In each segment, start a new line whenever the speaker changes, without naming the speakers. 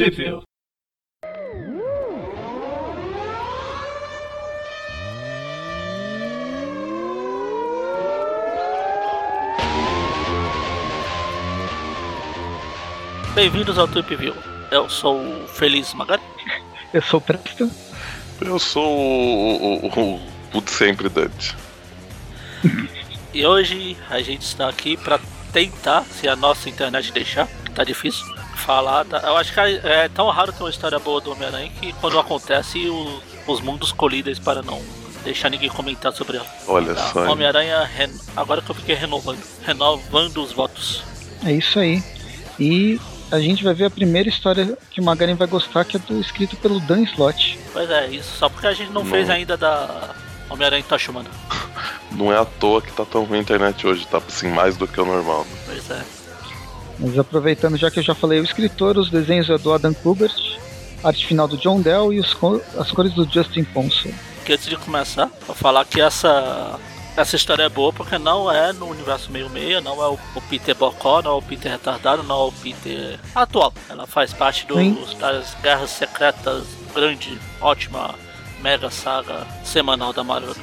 Review. Bem-vindos ao Trip View. Eu sou o Feliz Magari.
Eu sou o Presto.
Eu sou o, o, o, o de sempre Dante.
E hoje a gente está aqui para tentar, se a nossa internet deixar, que tá difícil, falar. Da, eu acho que é tão raro ter uma história boa do Homem-Aranha que quando acontece o, os mundos colidem para não deixar ninguém comentar sobre ela.
Olha
Tá,
só.
Homem-Aranha, agora que eu fiquei renovando, renovando os votos.
É isso aí. E a gente vai ver a primeira história que o Magaren vai gostar, que é do escrito pelo Dan Slott.
Pois é, isso só porque a gente não,
Não.
fez ainda da Homem-Aranha Toshimana.
Não é à toa que tá tão ruim a internet hoje, tá assim, mais do que o normal.
Pois é.
Mas aproveitando, já que eu já falei o escritor, os desenhos é do Adam Kubert, arte final do John Dell e os co- as cores do Justin Ponson.
que antes de começar, vou falar que essa, essa história é boa porque não é no universo meio-meia, não é o, o Peter Bocó, não é o Peter retardado, não é o Peter atual. Ela faz parte dos,
Sim.
das Guerras Secretas, grande, ótima, mega saga semanal da Marvel.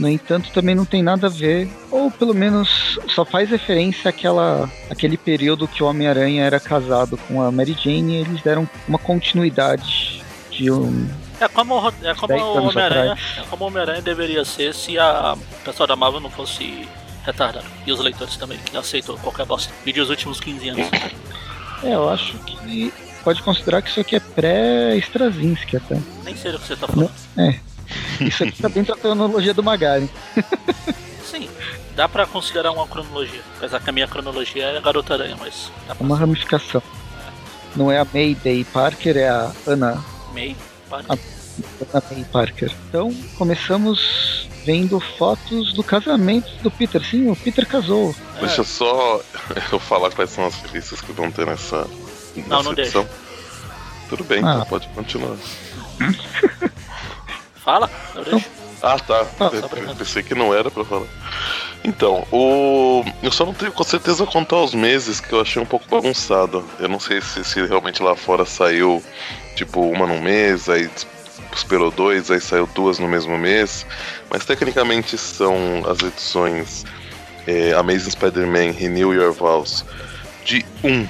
No entanto, também não tem nada a ver, ou pelo menos só faz referência àquela, àquele período que o Homem-Aranha era casado com a Mary Jane e eles deram uma continuidade de um.
É como, o ro- é como o Homem-Aranha é como o Homem-Aranha deveria ser se a pessoa da Marvel não fosse retardada. E os leitores também, que aceitam qualquer bosta. Vídeo dos últimos 15 anos.
É, eu acho que pode considerar que isso aqui é pré-Straczynski até.
Nem sei do que você tá falando.
Isso aqui tá dentro da cronologia do Magari.
Sim, dá pra considerar uma cronologia. Apesar que a minha cronologia é a Garota Aranha, mas dá
É
pra
uma ramificação. Não é a Mayday Parker, é a Ana,
meio. para.
Ah. Ana May Parker. Então, começamos vendo fotos do casamento do Peter. Sim, o Peter casou.
É,
Deixa só eu falar quais são as revistas que vão ter nessa,
Não,
nessa
não
edição. Tudo bem,
Ah.
então pode continuar.
Fala.
Ah, tá.
Ah,
Eu pensei que não era pra falar. Então, o. Eu só não tenho com certeza contar os meses que eu achei um pouco bagunçado. Eu não sei se, se realmente lá fora saiu, tipo, uma no mês, aí esperou dois, aí saiu duas no mesmo mês. Mas tecnicamente são as edições é, Amazing Spider-Man Renew Your Vows de 1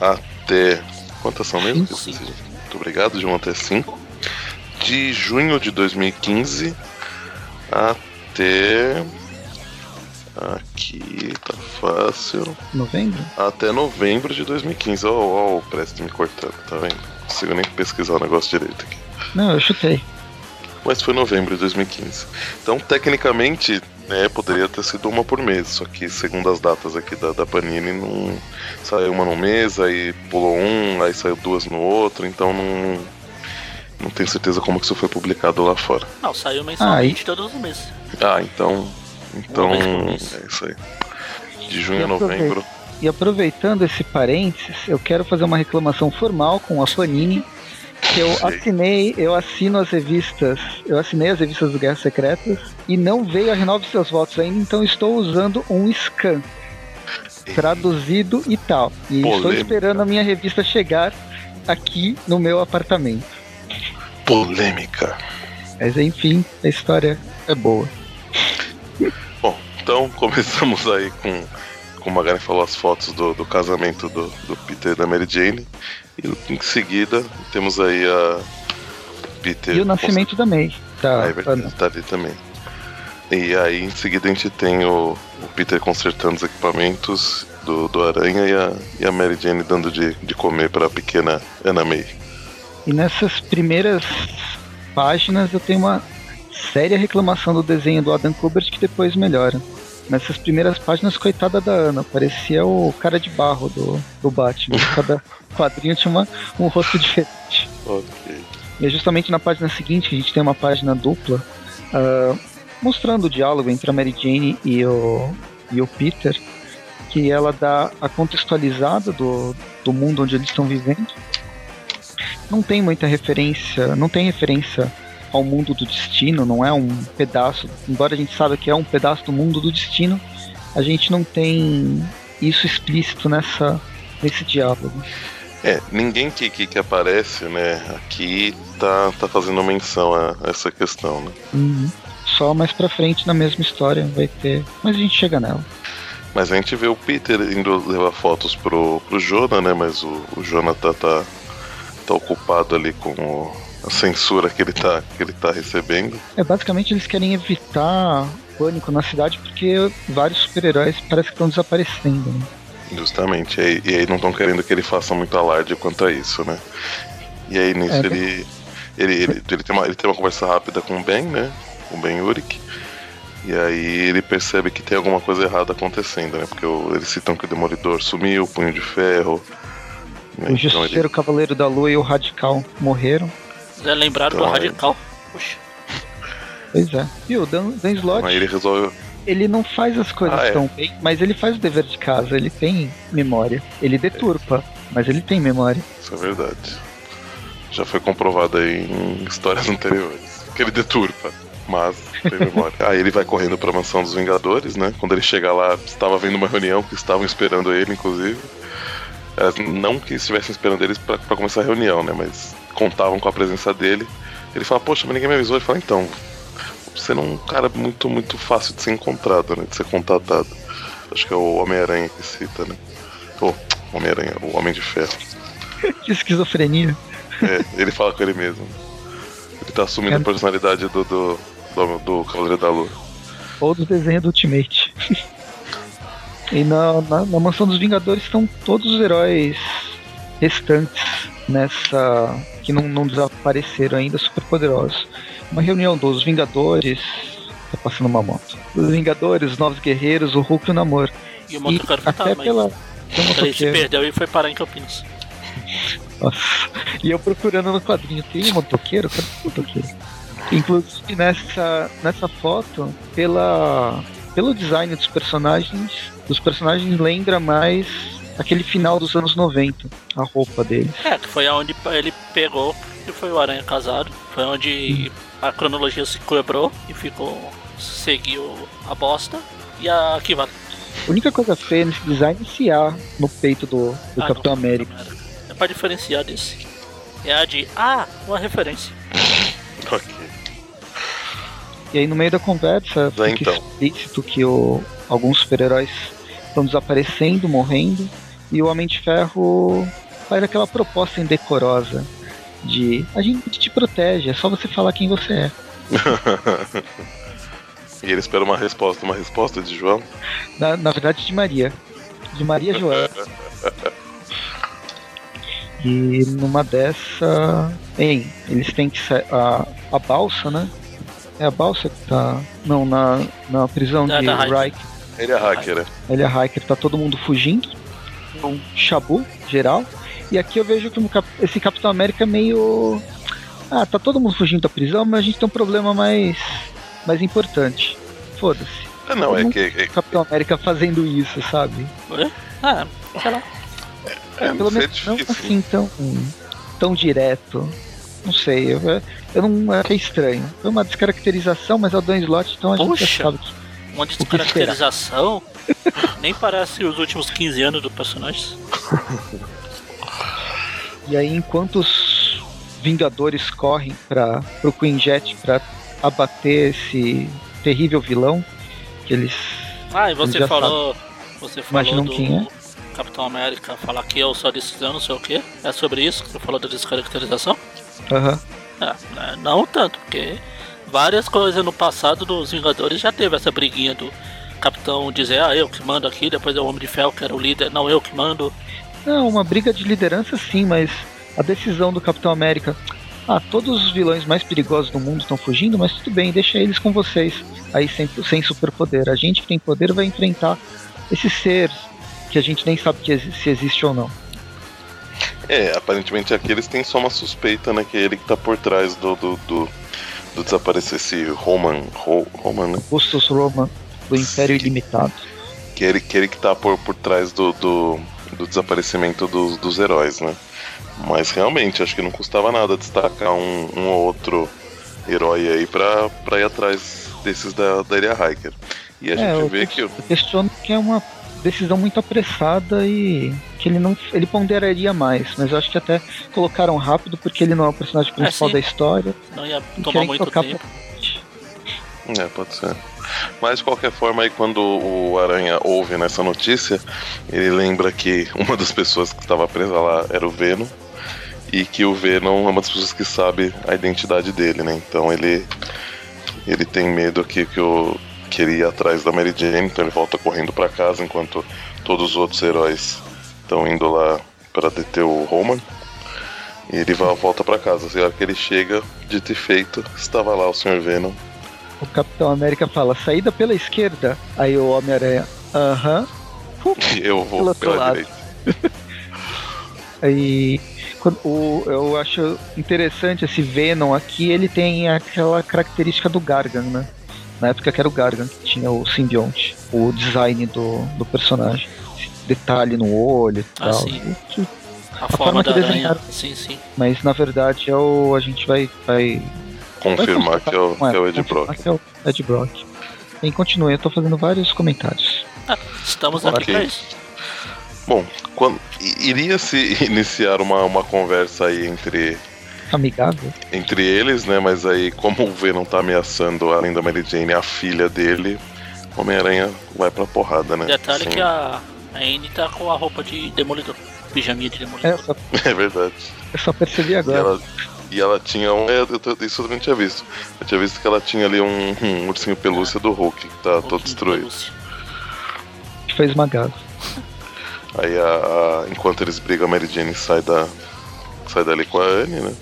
até. Quantas são mesmo? Muito obrigado, de 1 até 5. De junho de 2015 até. Aqui tá fácil.
Novembro?
Até novembro de 2015. Ó, ó, o Presto me cortando, tá vendo? Não consigo nem pesquisar o negócio direito aqui.
Não, eu chutei.
Mas foi novembro de 2015. Então, tecnicamente, né, poderia ter sido uma por mês. Só que, segundo as datas aqui da, da Panini, não saiu uma no mês, aí pulou um, aí saiu duas no outro. Então, não, não tenho certeza como que isso foi publicado lá fora.
Não, saiu mensalmente
Ah,
todos os meses.
Ah, então. Então. É isso aí. De junho a novembro.
E aproveitando esse parênteses, eu quero fazer uma reclamação formal com a Panini. Que eu
Sei.
assinei, eu assino as revistas, eu assinei as revistas do Guerras Secretas e não veio a renove seus votos ainda, então estou usando um scan traduzido e tal. E estou
Polêmica.
esperando a minha revista chegar aqui no meu apartamento.
Polêmica.
Mas enfim, a história é boa.
Bom, então começamos aí com. Como a Magari falou, as fotos do, do casamento do, do Peter e da Mary Jane. E em seguida temos aí a. Peter.
E o nascimento da May. Da
Ah, é verdade, tá ali também. E aí em seguida a gente tem o, o Peter consertando os equipamentos do, do Aranha e a, e a Mary Jane dando de, de comer pra pequena Anna May.
E nessas primeiras páginas eu tenho uma séria reclamação do desenho do Adam Kubert que depois melhora. Nessas primeiras páginas, coitada da Ana, parecia o cara de barro do, do Batman. Cada quadrinho tinha uma, um rosto diferente.
Ok.
E é justamente na página seguinte que a gente tem uma página dupla ah, mostrando o diálogo entre a Mary Jane e o, e o Peter, que ela dá a contextualizada do, do mundo onde eles estão vivendo. Não tem muita referência, não tem referência ao mundo do destino, não é um pedaço, embora a gente saiba que é um pedaço do mundo do destino, a gente não tem isso explícito nessa nesse diálogo.
É, ninguém que, que, que aparece, né, aqui tá, tá fazendo menção a, essa questão, né?
Uhum. Só mais pra frente na mesma história vai ter. Mas a gente chega nela.
Mas a gente vê o Peter indo levar fotos pro, pro Jonah, né? Mas o, o Jonah tá, tá, tá ocupado ali com o, a censura que ele, tá, que ele tá recebendo.
É, basicamente eles querem evitar pânico na cidade porque vários super-heróis parece que estão desaparecendo, né?
Justamente, e aí, e aí não estão querendo que ele faça muito alarde quanto a isso, né? E aí nisso é, ele, ele, ele, ele, tem uma, ele tem uma conversa rápida com o Ben, né? Com o Ben Urich. E aí ele percebe que tem alguma coisa errada acontecendo, né? Porque o, eles citam que o Demolidor sumiu, o Punho de Ferro.
Né? O Justiceiro, então ele... Cavaleiro da Lua e o Radical morreram.
É lembrado então, do Radical. Puxa.
Pois é. E o Dan, Dan Slott...
Aí ele resolve
ele não faz as coisas ah, é. tão bem, mas ele faz o dever de casa, ele tem memória. Ele deturpa, mas ele tem memória.
Isso é verdade. Já foi comprovado aí em histórias anteriores. Que ele deturpa, mas tem memória. Aí ele vai correndo pra mansão dos Vingadores, né? Quando ele chega lá, estava vendo uma reunião que estavam esperando ele, inclusive. É, não que estivessem esperando eles para começar a reunião, né? Mas contavam com a presença dele. Ele fala, poxa, mas ninguém me avisou. Ele fala, então, sendo um cara muito, muito fácil de ser encontrado, né? De ser contatado. Acho que é o Homem-Aranha que cita, né? Pô, oh, Homem-Aranha, o Homem de Ferro.
que esquizofrenia.
É, ele fala com ele mesmo. Ele tá assumindo é. a personalidade do, do, do, do Cavaleiro da Lua.
Ou do desenho do Ultimate. e na, na, na Mansão dos Vingadores estão todos os heróis restantes nessa. que não, não desapareceram ainda, super poderosos uma reunião dos Vingadores. Tá passando uma moto. Os Vingadores, os Novos Guerreiros, o Hulk e o Namor.
E o motoqueiro e até pela. Ele se perdeu e foi parar em Campinas.
Nossa. E eu procurando no quadrinho, tem motoqueiro? Cadê o motoqueiro? Inclusive nessa, nessa foto, pela, pelo design dos personagens, os personagens lembra mais aquele final dos anos 90, a roupa deles.
É, que foi aonde ele pegou, que foi o Aranha casado, foi onde a cronologia se quebrou e ficou. seguiu a bosta. E a vai.
A única coisa feia nesse design é esse A no peito do, do ah, Capitão América.
É pra diferenciar desse. É a de Ah, uma referência.
ok.
E aí no meio da conversa fica então. explícito que o, alguns super-heróis estão desaparecendo, morrendo, e o Homem de Ferro faz aquela proposta indecorosa de a gente te protege, é só você falar quem você é.
e ele espera uma resposta, uma resposta de João?
Na, na verdade, de Maria. De Maria João. e numa dessa. Hein, eles têm que sair. A, a balsa, né? É a balsa que tá. Não, na, na prisão da, de Reich.
Ele é hacker, né?
Ele é hacker, tá todo mundo fugindo. Um chabu geral. E aqui eu vejo que esse Capitão América é meio. Ah, tá todo mundo fugindo da prisão, mas a gente tem um problema mais, mais importante. Foda-se.
Ah, não, é que. É...
Capitão América fazendo isso, sabe?
Ah, sei lá.
É, é, pelo menos não assim tão, tão direto. Não sei, eu, eu não achei estranho. Foi uma descaracterização, mas é o Dan Slot, então a
Poxa,
gente já sabe.
Uma descaracterização? Nem parece os últimos 15 anos do personagem.
E aí, enquanto os Vingadores correm para o Queen Jet para abater esse terrível vilão, que eles.
Ah, e você falou. Você falou Imaginam do quem é? Capitão América falar que eu só decisão, não sei o que. É sobre isso que você falou da descaracterização?
Aham. Uhum.
É, não tanto, porque várias coisas no passado dos Vingadores já teve essa briguinha do Capitão dizer, ah, eu que mando aqui, depois é o Homem de Ferro que era o líder, não eu que mando.
Não, uma briga de liderança sim, mas a decisão do Capitão América. Ah, todos os vilões mais perigosos do mundo estão fugindo, mas tudo bem, deixa eles com vocês. Aí sem, sem superpoder. A gente que tem poder vai enfrentar esses seres que a gente nem sabe que, se existe ou não.
É, aparentemente aqui eles têm só uma suspeita, né? Que é ele que tá por trás do, do, do, do desaparecer esse Roman. Ro, Roman, né?
Augustus Roman, do Império Ilimitado.
Que é ele, que ele que tá por, por trás do, do, do desaparecimento dos, dos heróis, né? Mas realmente, acho que não custava nada destacar um, um ou outro herói aí pra, pra ir atrás desses da, da Ilha Hiker. E a é, gente vê que. Eu
questiono que é uma decisão muito apressada e que ele não ele ponderaria mais, mas eu acho que até colocaram rápido porque ele não é o personagem principal
sim.
da história.
Não ia tomar muito tempo.
É, pode ser. Mas de qualquer forma, aí quando o Aranha ouve nessa notícia, ele lembra que uma das pessoas que estava presa lá era o Venom. E que o Venom é uma das pessoas que sabe a identidade dele, né? Então ele. Ele tem medo que, que, o, que ele ia atrás da Mary Jane, então ele volta correndo para casa enquanto todos os outros heróis estão indo lá para deter o Roman. E ele vai, volta para casa. E a hora que ele chega, dito e feito, estava lá o Sr. Venom
O Capitão América fala, saída pela esquerda. Aí o Homem-Aranha, aham.
Eu vou pela
lado.
direita.
Aí o, eu acho interessante esse Venom aqui, ele tem aquela característica do Gargan, né? Na época que era o Gargan que tinha o simbionte, o design do, do personagem. Detalhe no olho e
Ah,
tal.
sim.
Que-
A,
forma
forma da
que
aranha.
desenharam.
Sim, sim.
Mas na verdade é o. A gente vai. vai
Confirmar
vai
que é o, que é o Ed
confirmar
Brock.
que é o Ed Brock. Bem, continue, eu tô fazendo vários comentários.
Ah, estamos aqui pra isso.
Bom, quando, iria se iniciar uma, uma conversa aí entre,
Amigável.
entre eles, né? Mas aí, como o Venom tá ameaçando, além da Mary Jane, a filha dele, o Homem-Aranha vai pra porrada, né?
Detalhe
Sim,
que a, a Anne tá com a roupa de demolidor. Pijaminha de
É,
demolidor.
só,
É verdade.
eu só percebi
E
agora.
ela, e ela tinha um. é, eu isso eu não tinha visto. Eu tinha visto que ela tinha ali um, um ursinho pelúcia do Hulk, que tá
Um
todo destruído.
pelúcia.
que foi esmagado.
Aí, a, a- enquanto eles brigam, a Mary Jane sai, da, sai dali com a Anne, né?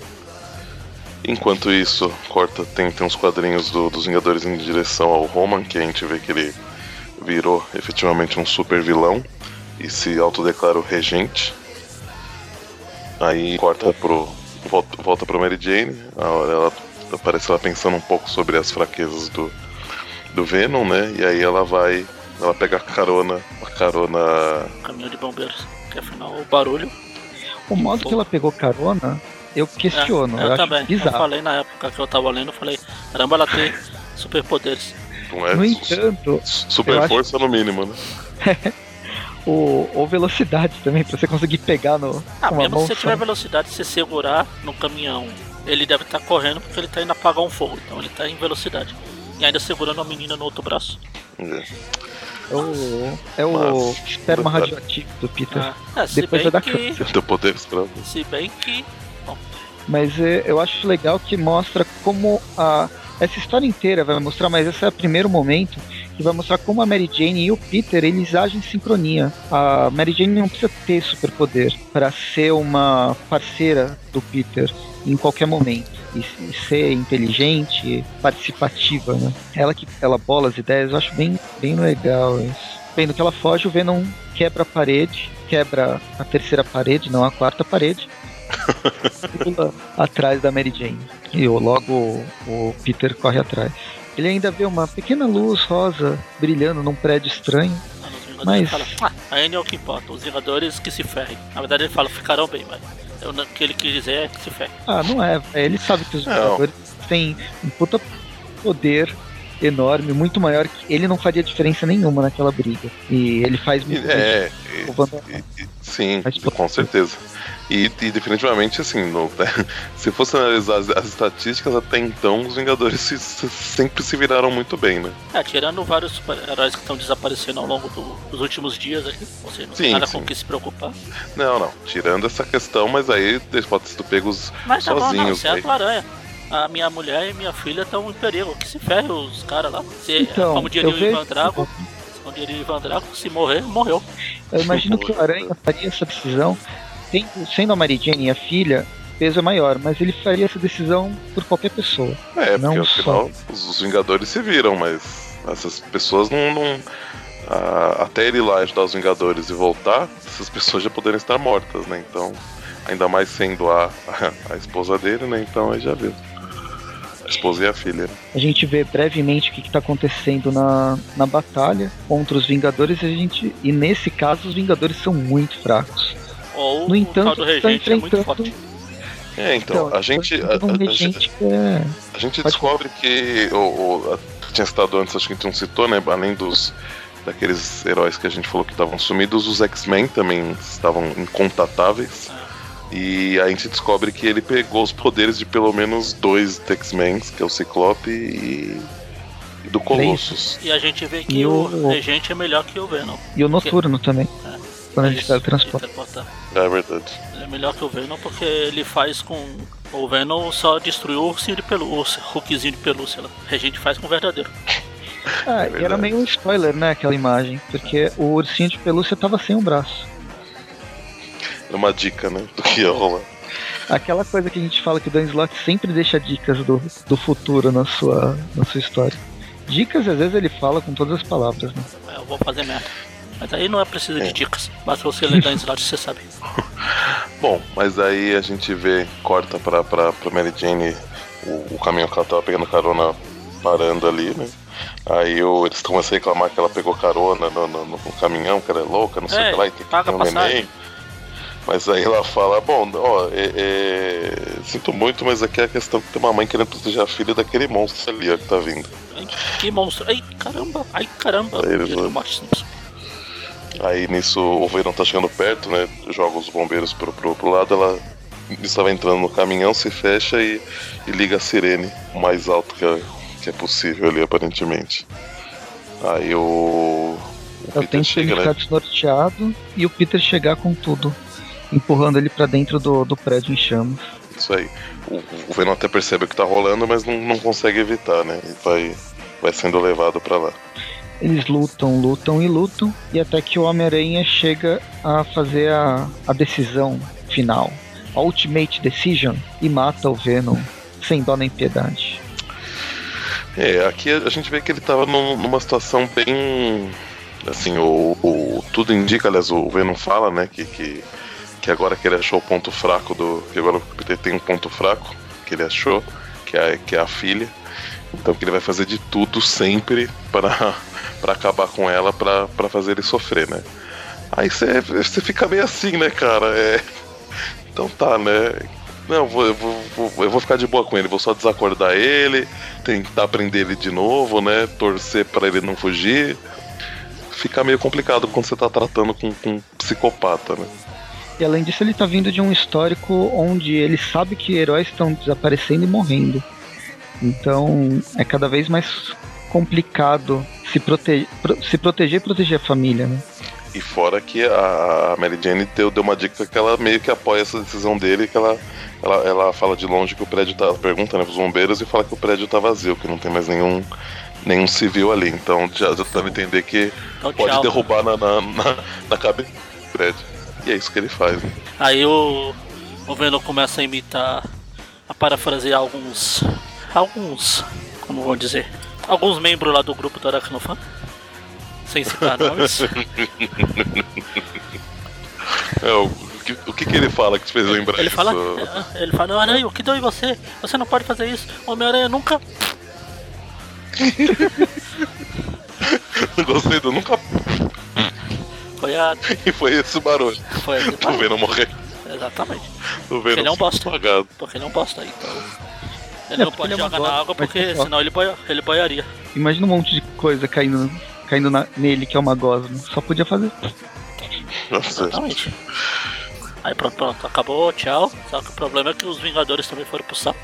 Enquanto isso, corta, tem, tem uns quadrinhos do- dos Vingadores em direção ao Roman, que a gente vê que ele virou efetivamente um super vilão e se autodeclara o regente. Aí corta pro. Volta, volta pro Mary Jane, a hora ela aparece ela pensando um pouco sobre as fraquezas do, do Venom, né? E aí ela vai. Ela pega a carona, a carona
Caminhão de bombeiros. Que afinal o barulho.
O modo que ela pegou carona, eu questiono.
É,
eu,
eu
acho
também. Eu
bizarro.
falei na época que eu tava lendo, eu falei, caramba, ela tem superpoderes.
Não é
No entanto,
super
eu acho-
força no mínimo, né?
o, ou velocidade também, pra você conseguir pegar no,
Ah, mesmo
mão
se você tiver velocidade, se você segurar no caminhão, ele deve estar correndo porque ele tá indo apagar um fogo. Então ele tá em velocidade. E ainda segurando a menina no outro braço.
É.
É o, é o esperma radioativo do Peter.
Ah, é, se
Depois
bem
vai dar
que.
Pra
Se bem que.
Mas é, eu acho legal que mostra como a. Essa história inteira vai mostrar, mas esse é o primeiro momento que vai mostrar como a Mary Jane e o Peter eles agem em sincronia. A Mary Jane não precisa ter superpoder para ser uma parceira do Peter em qualquer momento e, ser inteligente, participativa, né? Ela que ela bola as ideias, eu acho bem, bem legal isso. Vendo que ela foge, o Venom quebra a parede, quebra a terceira parede, não a quarta parede pula atrás da Mary Jane. E logo o- Peter corre atrás. Ele ainda vê uma pequena luz rosa brilhando num prédio estranho.
ah, nos Vingadores
Mas-
fala, ah, a Anne é o que importa, os Vingadores que se ferrem. Na verdade ele fala, ficarão bem, mas o que ele quis dizer é que se ferrem.
Ah, não é, ele sabe que os. Vingadores têm um puta poder enorme, muito maior que ele não faria diferença nenhuma naquela briga. E ele faz muito bem.
É,
O Wanda-
e- e- sim,
Mas,
com certeza. E, e definitivamente, assim, no- se fosse analisar as, as estatísticas, até então os Vingadores se- se- sempre se viraram muito bem, né?
É, tirando vários super-heróis que estão desaparecendo ao longo do- dos últimos dias aqui. Seja, não tem
Sim,
nada
sim.
com o que se preocupar.
Não, não, tirando essa questão, mas aí eles podem ser pegos
Mas tá bom, não,
sozinhos.
você é a
aí.
tua aranha. A minha mulher e minha filha estão em perigo. Que se ferre os caras lá. Se,
Então,
como diria o Ivan Drago, como diria o Ivan Drago, se morrer, morreu.
Eu imagino que o Aranha faria essa decisão, sendo a Mary Jane a filha, o peso é maior, mas ele faria essa decisão por qualquer pessoa.
É,
Não
porque afinal os, os Vingadores se viram, mas essas pessoas não. não- a- até ele ir lá ajudar os Vingadores e voltar, essas pessoas já poderiam estar mortas, né? Então, ainda mais sendo a, a, esposa dele, né? Então aí já viu. A esposa e a filha. né?
A gente vê brevemente o que está acontecendo na, na batalha contra os Vingadores e, a gente, e nesse caso os Vingadores são muito fracos.
Ou
No
o
entanto,
tal do
está
regente é muito
enfrentando-
forte.
É, então, a gente. A,
um
a- a gente-
é
a gente descobre que. O, o- a- tinha citado antes, acho que a gente não citou, né? Além dos, daqueles heróis que a gente falou que estavam sumidos, os X-Men também estavam incontatáveis. E a gente descobre que ele pegou os poderes de pelo menos dois X-Men, que é o Ciclope e, e do Colossus.
E a gente vê que
E
o,
o-
Regente é melhor que o Venom.
E o Noturno também.
É.
Quando a gente
Isso,
teletransporta.
de teleportar.
É verdade.
Ele é melhor que o Venom porque ele faz com. O Venom só destruiu o ursinho de pelúcia, o Hulkzinho de pelúcia lá. O Regente faz com o verdadeiro.
Ah, e era meio um spoiler, né, aquela imagem. Porque o ursinho de pelúcia tava sem um braço.
É uma dica, né? Do que ia rolar.
Aquela coisa que a gente fala que o Dan Slott sempre deixa dicas do, do futuro na sua, na sua história. Dicas, às vezes, ele fala com todas as palavras, né?
É, Eu vou fazer merda. Mas aí não é preciso de dicas. Basta você ler da Slot você sabe.
Bom, mas aí a gente vê, corta pra, pra, pra Mary Jane o, o caminhão que ela tava pegando carona parando ali, né? Aí o- eles começam a reclamar que ela pegou carona no, no- no caminhão, que ela é louca, não sei o
É,
que lá, e tem que
paga
ter um neném. Mas aí ela fala, bom, ó, é- é, sinto muito, mas aqui é a questão que tem uma mãe querendo proteger a filha daquele monstro ali, ó, que tá vindo.
Ai, que monstro. Ai, caramba. Ai, caramba.
Aí eles. Aí nisso o Venom tá chegando perto, né? Joga os bombeiros pro, pro, pro lado, ela estava entrando no caminhão, se fecha e, e liga a sirene o mais alto que é, que é possível ali, aparentemente. Aí o. O
o
Peter
ele
chega,
ficar
né?
desnorteado e o Peter chegar com tudo. Empurrando ele pra dentro do, do prédio em chamas.
Isso aí. O, o Venom até percebe o que tá rolando, mas não, não consegue evitar, né? E vai, vai sendo levado pra lá.
Eles lutam, lutam e lutam, e até que o Homem-Aranha chega a fazer a, a decisão final, a Ultimate Decision, e mata o Venom sem dó nem piedade.
É, aqui a gente vê que ele tava num- numa situação bem. Assim, o, o- tudo indica, aliás, o Venom fala, né, que, que, que agora que ele achou o ponto fraco do. Que agora Peter tem um ponto fraco que ele achou, que é, que é a filha. Então que ele vai fazer de tudo sempre para para acabar com ela, pra fazer ele sofrer, né? Aí você fica meio assim, né, cara? É. Então tá, né? Não, eu vou, eu, vou, eu vou ficar de boa com ele, vou só desacordar ele, tentar prender ele de novo, né? Torcer pra ele não fugir. Fica meio complicado quando você tá tratando com, com um psicopata, né?
E além disso, ele tá vindo de um histórico onde ele sabe que heróis estão desaparecendo e morrendo. Então é cada vez mais complicado se, prote pro- se proteger e proteger a família, né?
E fora que a, Mary Jane deu, deu uma dica que ela meio que apoia essa decisão dele, que ela, ela, ela fala de longe que o prédio tá. Ela pergunta né, pros bombeiros e fala que o prédio tá vazio, que não tem mais nenhum, nenhum civil ali. Então já, já dá pra entender que
Então,
pode derrubar na, na, na, na cabeça do prédio. E é isso que ele faz. Né?
Aí o, o Venom começa a imitar, a parafrasear alguns. Alguns. Como vou dizer? Alguns membros lá do grupo do Aracnofan. Sem citar nomes.
É, o, que, o que que ele fala que te fez lembrar
Ele
isso?
fala, é, ele fala, Aranha, o que deu em você? Você não pode fazer isso. Homem-Aranha nunca.
Gostei do nunca. E foi esse o barulho.
Foi a.
Tô vendo morrer.
Exatamente.
Tô vendo
Ele é um bosta.
apagado.
Porque ele é um bosta aí, então. Ele
É,
não pode
ele é
jogar na
bosta,
água porque senão ele, boia, ele boiaria.
Imagina um monte de coisa caindo, caindo na- nele que é uma gosma. Só podia fazer.
Nossa,
Exatamente. Aí pronto, pronto, acabou, tchau. Só que o problema é que os Vingadores também foram pro saco.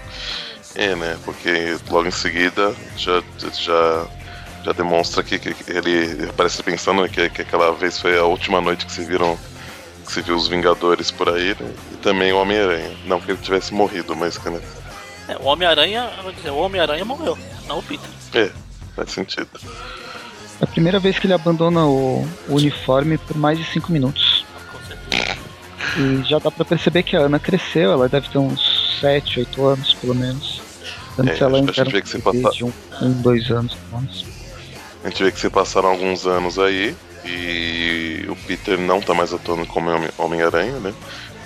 É, né? Porque logo em seguida já, já, já demonstra que, que ele parece pensando que, que aquela vez foi a última noite que se viram. Que se viu os Vingadores por aí, né? E também o Homem-Aranha. Não que ele tivesse morrido, mas que né?
É, o Homem-Aranha, o Homem-Aranha morreu, não o Peter.
É, faz sentido.
É a primeira vez que ele abandona o, o uniforme por mais de 5 minutos.
Com certeza.
E já dá pra perceber que a Ana cresceu, ela deve ter uns 7, 8 anos, pelo menos. Antes
É,
ela ainda era
que
um um, um, dois anos. pelo menos.
A gente vê que se passaram alguns anos aí e o Peter não tá mais atuando como Homem- Homem-Aranha, né?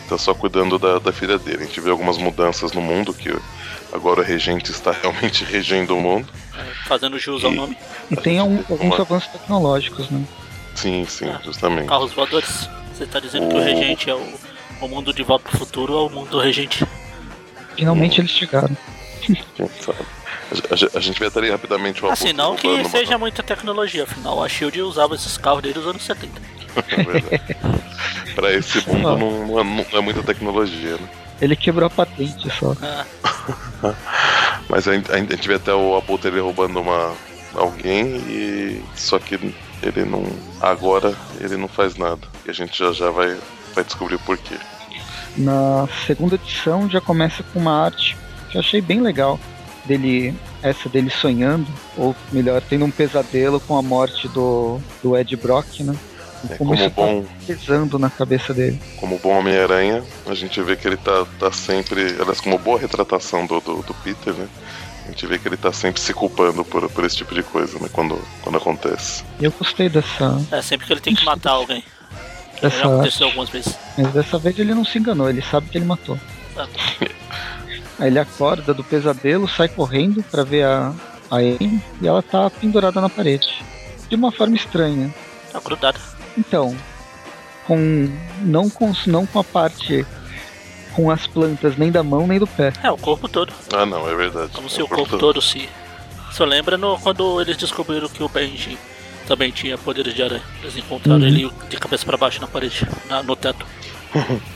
Tá só cuidando da, da filha dele. A gente vê algumas mudanças no mundo, que agora o regente está realmente regendo o mundo.
É, fazendo jus ao
E-
nome.
E tem um- alguns
Uma-
avanços tecnológicos, né?
Sim, sim,
Ah.
justamente.
Carros voadores. Você tá dizendo que o
O-
Regente é o, o mundo de volta pro futuro ou o mundo do Regente?
Finalmente eles chegaram.
Quem sabe? A, a- a gente vai ter rapidamente o
Assim, não que
uma-
seja muita tecnologia, afinal a Shield usava esses carros desde os anos 70.
É verdade. pra esse mundo não, não é, não é muita tecnologia, né?
Ele quebrou a patente só.
Ah,
Mas a, gente- a gente vê até o Abutre ele roubando uma, alguém e. Só que ele não. Agora ele não faz nada. E a gente já já vai, vai descobrir por quê.
Na segunda edição já começa com uma arte que eu achei bem legal. Dele, essa dele sonhando, ou melhor, tendo um pesadelo com a morte do, do Ed Brock, né?
É,
como
como
isso
bom-
tá pesando na cabeça dele.
Como bom Homem-Aranha, a gente vê que ele tá, tá sempre. Aliás, como boa retratação do, do, do Peter, né? A gente vê que ele tá sempre se culpando por, por esse tipo de coisa, né? Quando, quando acontece.
Eu gostei dessa,
é sempre que ele tem que matar alguém.
dessa
Já aconteceu algumas vezes.
Mas dessa vez ele não se enganou, ele sabe que ele matou.
Ah.
Aí ele acorda do pesadelo, sai correndo pra ver a, a Amy e ela tá pendurada na parede. De uma forma estranha.
Tá grudado.
Então, com não com não com a parte com as plantas nem da mão nem do pé.
É, o corpo todo.
Ah, não, é verdade.
Como
É
se o corpo todo se. Só lembra no, quando eles descobriram que o Benji também tinha poderes de aranha. Eles encontraram
Uhum.
ele de cabeça pra baixo na parede, na- no teto.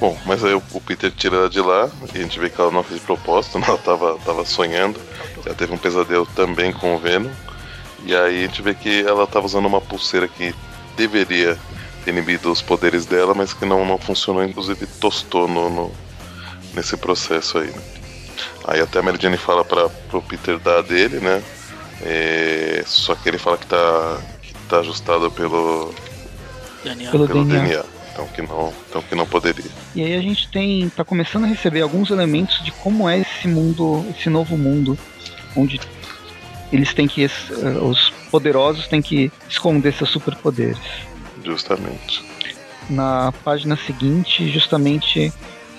Bom, mas aí o, o Peter tira ela de lá e a gente vê que ela não fez de propósito, né? ela tava, tava sonhando. Já teve um pesadelo também com o Venom. E aí a gente vê que ela tava usando uma pulseira que deveria ter inibido os poderes dela, mas que não, não funcionou, inclusive tostou no, no- nesse processo aí. né? Aí até a Mary Jane fala para pro Peter dar a dele, né? É, só que ele fala que tá, que tá ajustado pelo,
DNA.
Pelo
pelo
DNA.
DNA. Então que não, então que não poderia.
E aí a gente tem tá começando a receber alguns elementos de como é esse mundo, esse novo mundo, onde eles têm que eh, os poderosos têm que esconder seus superpoderes.
Justamente.
Na página seguinte, justamente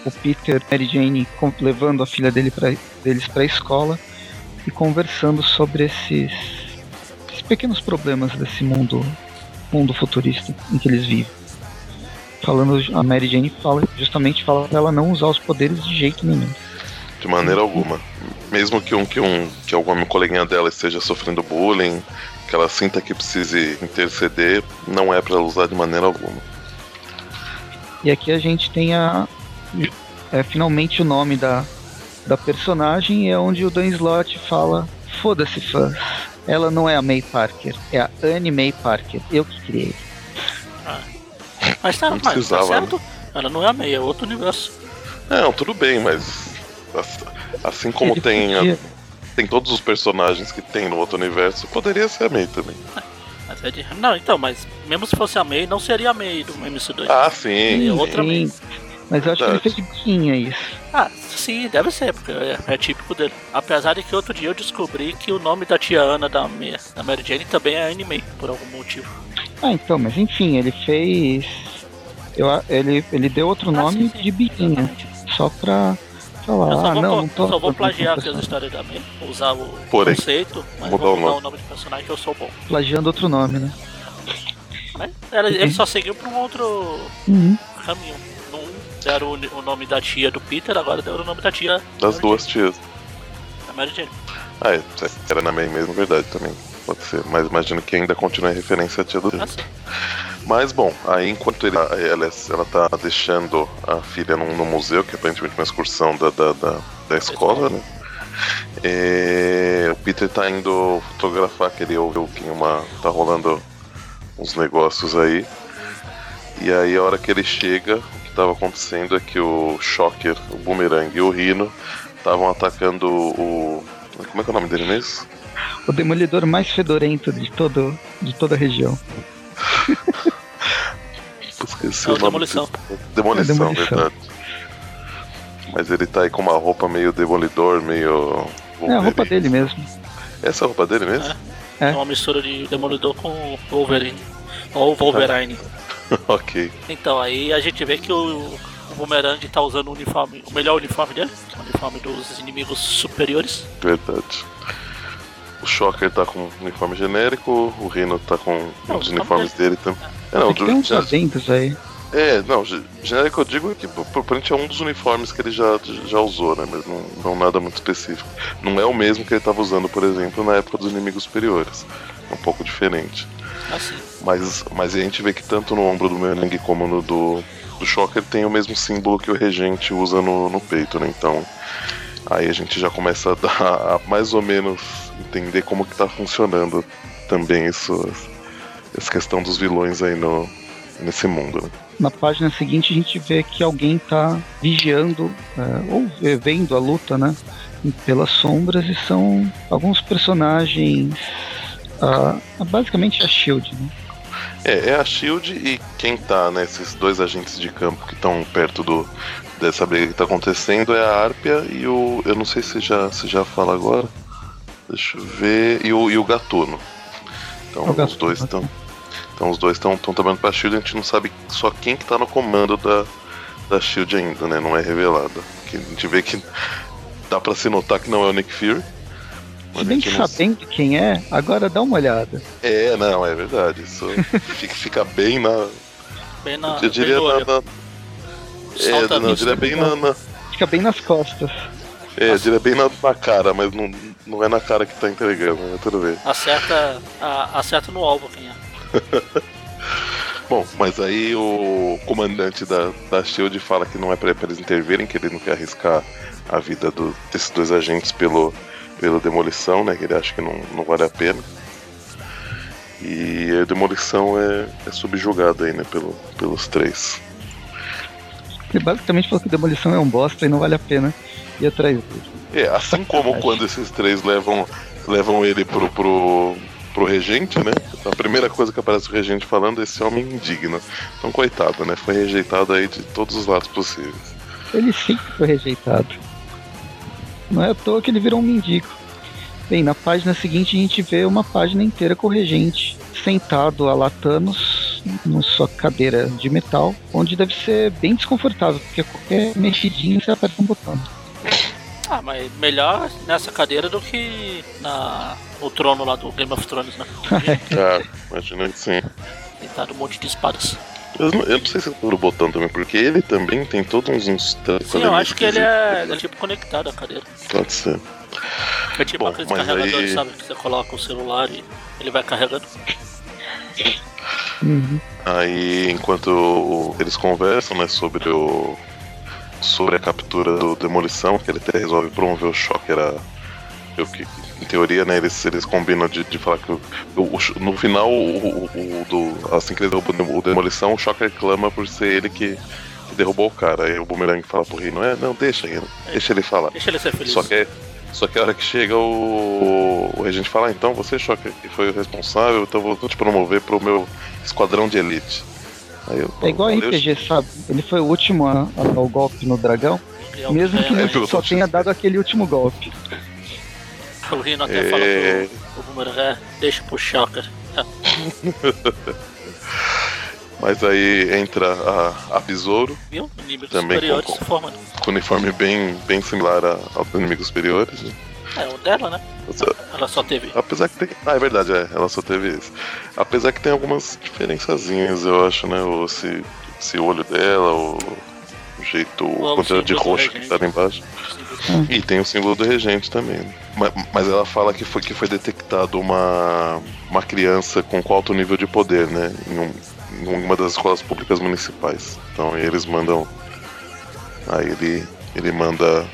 o Peter e Mary Jane levando a filha dele pra, deles para a escola e conversando sobre esses, esses pequenos problemas desse mundo mundo futurista em que eles vivem. Falando, a Mary Jane fala, justamente fala pra ela não usar os poderes de jeito nenhum.
De maneira alguma. Mesmo que um que um que alguma coleguinha dela esteja sofrendo bullying, que ela sinta que precise interceder, não é pra ela usar de maneira alguma.
E aqui a gente tem a é, finalmente o nome da, da personagem é onde o Dan Slott fala foda-se fãs. Ela não é a May Parker, é a Anne May Parker. Eu que criei.
Mas tá,
Não
mas tá
precisava,
certo. Ela não é a meia, é outro universo.
Não, tudo bem, mas ass- assim como tem, a- tem todos os personagens que tem no outro universo, poderia ser a May também.
Mas é de... Não, então, mas mesmo se fosse a May, não seria a May do MC2.
Ah, sim.
É outra May.
Sim, Mas eu acho que ele fez
Verdade.
biquinha isso.
Ah, sim, deve ser, porque é, é típico dele. Apesar de que outro dia eu descobri que o nome da tia Ana da, May- da Mary Jane também é May, por algum motivo.
Ah, então, mas enfim, ele fez. Eu, ele, ele deu outro
Ah,
nome
sim, sim,
de biquinha. Só pra
Eu
falar.
só
Ah,
vou,
não, não tô.
só vou plagiar aqui as
personagem.
histórias da May, usar o
Porém,
conceito, mas
mudar
vou
o
mudar
nome.
o nome do personagem que eu sou bom.
Plagiando outro nome, né?
Mas ela- ele só seguiu pra um outro
Uhum.
caminho. Não deram o, o nome da tia do Peter, agora deram o nome da tia
Das duas tias.
Da Mary Jane.
Ah, é, era na May mesmo, verdade também. Pode ser, mas imagino que ainda continue a referência à tia do
Assim,
Mas bom, aí enquanto ele, ela, ela tá deixando a filha no, no museu, que é aparentemente uma excursão da, da, da, da escola, né? É, o Peter tá indo fotografar, que ele ouviu que uma. tá rolando uns negócios aí. E aí a hora que ele chega, o que tava acontecendo é que o Shocker, o Boomerang e o Rhino estavam atacando o. Como é que é o nome dele mesmo?
O demolidor mais fedorento de, todo, de toda a região.
Esqueci
É o
o nome.
Demolição.
Demolição,
É, Demolição.
verdade. Mas ele tá aí com uma roupa meio demolidor, meio.
É a roupa dele mesmo.
Essa é a roupa dele mesmo?
É.
É uma mistura de Demolidor com Wolverine. Ou Wolverine.
ok.
Então, aí a gente vê que o, o Boomerang tá usando o uniforme, o melhor uniforme dele, que é o uniforme dos inimigos superiores.
Verdade. O Shocker tá com um uniforme genérico, o Rhino tá com
Não,
os
o
uniformes dele também. É, não,
Tem que ter uns adendos aí.
É, não, genérico eu digo é que provavelmente é um dos uniformes que ele já, já usou, né? Mas não, não nada muito específico. Não é o mesmo que ele estava usando, por exemplo, na época dos inimigos superiores. É um pouco diferente.
Assim.
Mas, mas a gente vê que tanto no ombro do Merengue como no do, do Shocker tem o mesmo símbolo que o regente usa no, no peito, né? Então aí a gente já começa a dar a mais ou menos entender como que tá funcionando também isso, essa questão dos vilões aí no, nesse mundo. Né?
Na página seguinte a gente vê que alguém tá vigiando é, ou vendo a luta, né? Pelas sombras e são alguns personagens basicamente a Shield, né?
É, é a Shield e quem tá, né? Esses dois agentes de campo que estão perto do dessa briga que tá acontecendo é a Arpia e o. Eu não sei se já, se já fala agora. Deixa eu ver. E o, e o Gatuno. Então o os dois estão. Então os dois estão trabalhando pra Shield, a gente não sabe só quem que tá no comando da, da Shield ainda, né? Não é revelado. Que a gente vê que dá pra se notar que não é o Nick Fury.
Se bem que sabendo quem é, agora dá uma olhada.
É, não, é verdade. Isso fica, fica bem na.
Bem na.
Eu diria
bem
na. na é, não, eu diria bem na, na,
Fica bem nas costas.
É, eu diria bem na, na, cara, mas não, não é na cara que tá entregando, né? Tudo bem.
Acerta, a, acerta no alvo quem é.
Bom, mas aí o comandante da, da Shield fala que não é pra, eles intervirem, que ele não quer arriscar a vida do, desses dois agentes pelo, pela demolição, né? Que ele acha que não, não vale a pena. E a demolição é, é subjugada aí, né? Pelo, pelos três.
Ele basicamente falou que demolição é um bosta e não vale a pena ir atrás dele.
É, assim como quando esses três levam, levam ele pro, pro, pro regente, né? A primeira coisa que aparece o regente falando é esse homem indigno. Então, coitado, né? Foi rejeitado aí de todos os lados possíveis.
Ele sempre foi rejeitado. Não é à toa que ele virou um mendigo. Bem, na página seguinte a gente vê uma página inteira com o regente sentado a latanos na sua cadeira de metal, onde deve ser bem desconfortável, porque qualquer mexidinho você aperta um botão.
Ah, mas melhor nessa cadeira do que na, no trono lá do Game of Thrones, né?
ah, imagina que sim.
Tentado um monte de espadas.
Eu não, eu não sei se é por botão também, porque ele também tem todos uns. uns
Sim, eu acho que ele é, é, tipo conectado à cadeira.
Pode ser.
É tipo Bom, aqueles carregadores, aí... sabe? Que você coloca o celular e ele vai carregando.
Uhum. Aí, enquanto eles conversam, né, sobre o. sobre a captura do Demolição, que ele até resolve promover o choque, era. Eu que em teoria, né, eles, eles combinam de, de falar que o, o, no final, o, o, do, assim que eles derrubam o Demolição, o Shocker clama por ser ele que, que derrubou o cara. Aí o Boomerang fala pro Rino, é, não, deixa ele, deixa ele falar.
Deixa ele ser feliz.
Só que, só que a hora que chega o, o regente fala, ah, então você, Shocker, que foi o responsável, então vou te promover pro meu esquadrão de elite.
Eu, é igual a RPG, sabe? Ele foi o último a, a dar o golpe no dragão, mesmo que é, só tenha dado aquele último golpe.
O Rino até é... fala pro, pro Boomerang, é, deixa pro Shocker.
Mas aí entra a, a Besouro.
Viu? Inimigos também superiores com, se formando.
Com uniforme bem, bem similar a, aos inimigos superiores. Né?
É, o dela, né? Ela só teve.
Apesar que tem. Ah, é verdade, é. Ela só teve isso. Apesar que tem algumas diferençazinhas, eu acho, né? O, esse, esse olho dela, o, o jeito. O quantidade de roxo que tá lá embaixo. E tem o símbolo do regente também. Mas, mas, ela fala que foi que foi detectado uma, uma criança com alto nível de poder, né? Em, um, em uma das escolas públicas municipais. Então eles mandam. Aí ele, ele manda.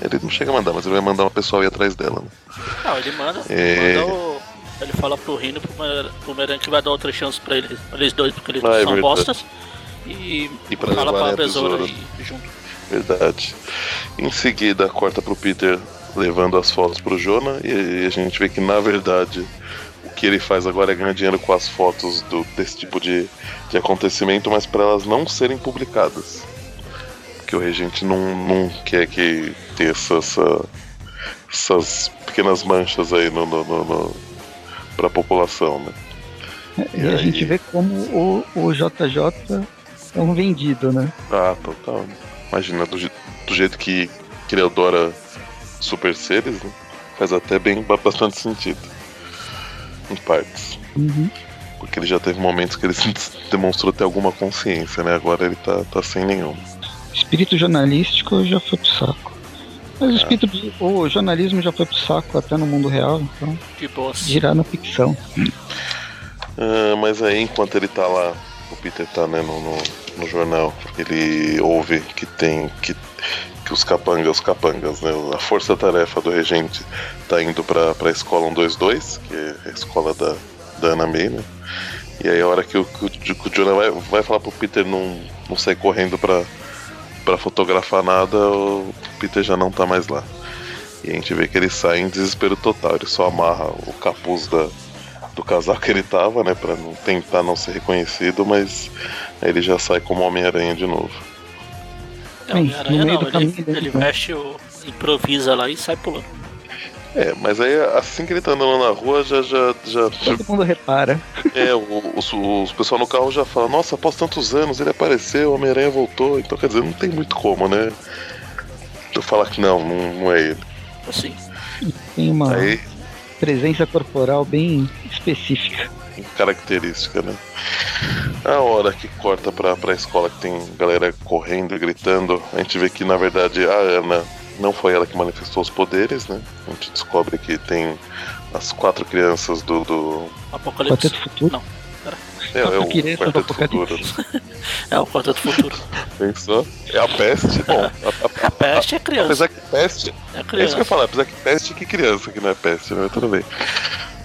Ele não chega a mandar, mas ele vai mandar uma pessoa ir atrás dela. Né?
Não, ele manda. É... Ele, manda o, ele fala pro Rino pro Meran que vai dar outra chance pra eles, eles dois, porque eles ah, é são bostas. E,
e pra fala pra besoura junto. Verdade. Em seguida, corta pro Peter levando as fotos pro Jonah e a gente vê que na verdade o que ele faz agora é ganhar dinheiro com as fotos do, desse tipo de, de acontecimento, mas para elas não serem publicadas. Porque o regente não, não quer que tenha essa, essa, essas pequenas manchas aí no, no, no, no pra população, né?
E, e a aí... gente vê como o, o JJ é um vendido, né?
Ah, total. Imagina, do, do jeito que, que ele adora super seres, né? faz até bem bastante sentido. Em partes.
Uhum.
Porque ele já teve momentos que ele demonstrou ter alguma consciência, né? Agora ele tá, tá sem nenhum.
Espírito jornalístico já foi pro saco. Mas o, espírito, de- o jornalismo já foi pro saco até no mundo real, então
De boas.
girar na ficção.
Ah, mas aí, enquanto ele tá lá, o Peter tá né, no, no, no jornal, ele ouve que tem. que, que os capangas, os capangas, né? A força-tarefa do regente tá indo pra, pra escola 122, que é a escola da, da Ana May, né? E aí a hora que o, que o, que o Jonah vai, vai falar pro Peter não, não sair correndo pra, pra fotografar nada, o Peter já não tá mais lá. E a gente vê que ele sai em desespero total, ele só amarra o capuz da, do casaco que ele tava, né, pra não tentar não ser reconhecido, mas aí ele já sai como Homem-Aranha de novo.
É, Homem-Aranha
no meio
não,
caminho
ele,
dele,
ele
né?
veste o. improvisa lá e sai pulando.
É, mas aí assim que ele tá andando na rua, já, já, já,
Todo mundo repara.
é, o- os, os pessoal no carro já fala, nossa, após tantos anos ele apareceu, Homem-Aranha voltou, então quer dizer, não tem muito como, né? Eu falar que não, não, não é ele.
Assim.
Tem uma
Aí,
presença corporal bem específica.
característica, né? A hora que corta pra, pra escola que tem galera correndo e gritando, a gente vê que na verdade a Ana não foi ela que manifestou os poderes, né? A gente descobre que tem as quatro crianças do. do...
Apocalipse.
Quarteto Futuro.
Não.
É, é o
criança do
Quarteto Futuro.
Apocalipse.
É o Quarteto Futuro.
Pensou? É a peste. Bom, a, a-
A peste é criança.
apesar que peste.
É
É isso que eu
criança.
ia falar, apesar que peste que criança, que não é peste, né? Tudo bem.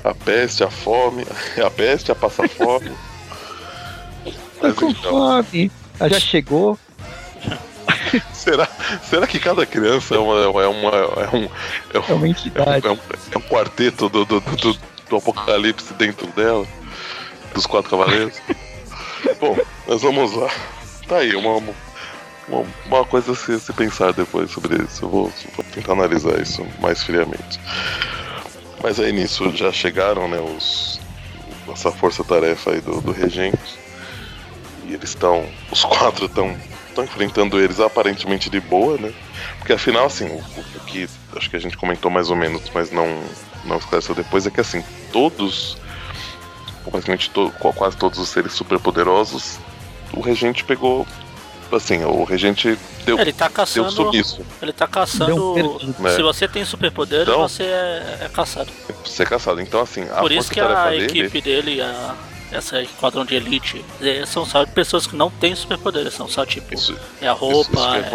A peste, a fome, a peste, a passar fome.
Tô
Mas
com
então,
fome. Ela já chegou.
será, será que cada criança é, uma, é, uma, é um, é
É uma
um,
entidade.
é um, é um quarteto do, do, do, do apocalipse dentro dela? Dos quatro cavaleiros? Bom, mas vamos lá. Tá aí, uma, uma, uma coisa a se, se pensar depois sobre isso. Eu vou, vou tentar analisar isso mais friamente. Mas aí nisso já chegaram, né, os, essa força-tarefa aí do, do regente. E eles estão. Os quatro estão estão enfrentando eles aparentemente de boa, né? Porque afinal, assim, o, o que acho que a gente comentou mais ou menos, mas não, não esclareceu depois, é que assim, todos, praticamente to, quase todos os seres superpoderosos, o regente pegou. Assim, o regente deu,
Ele tá
deu
caçando.
sumiço.
Ele tá
Deu um
caçando.
perdido.
né?
Se você tem superpoderes,
Então-
você é, é caçado.
Ser caçado. Então, assim, a
Por isso que a
dele.
equipe dele, a, essa esquadrão de elite, é, são só pessoas que não têm superpoderes, são só tipo.
Isso,
É a roupa, é,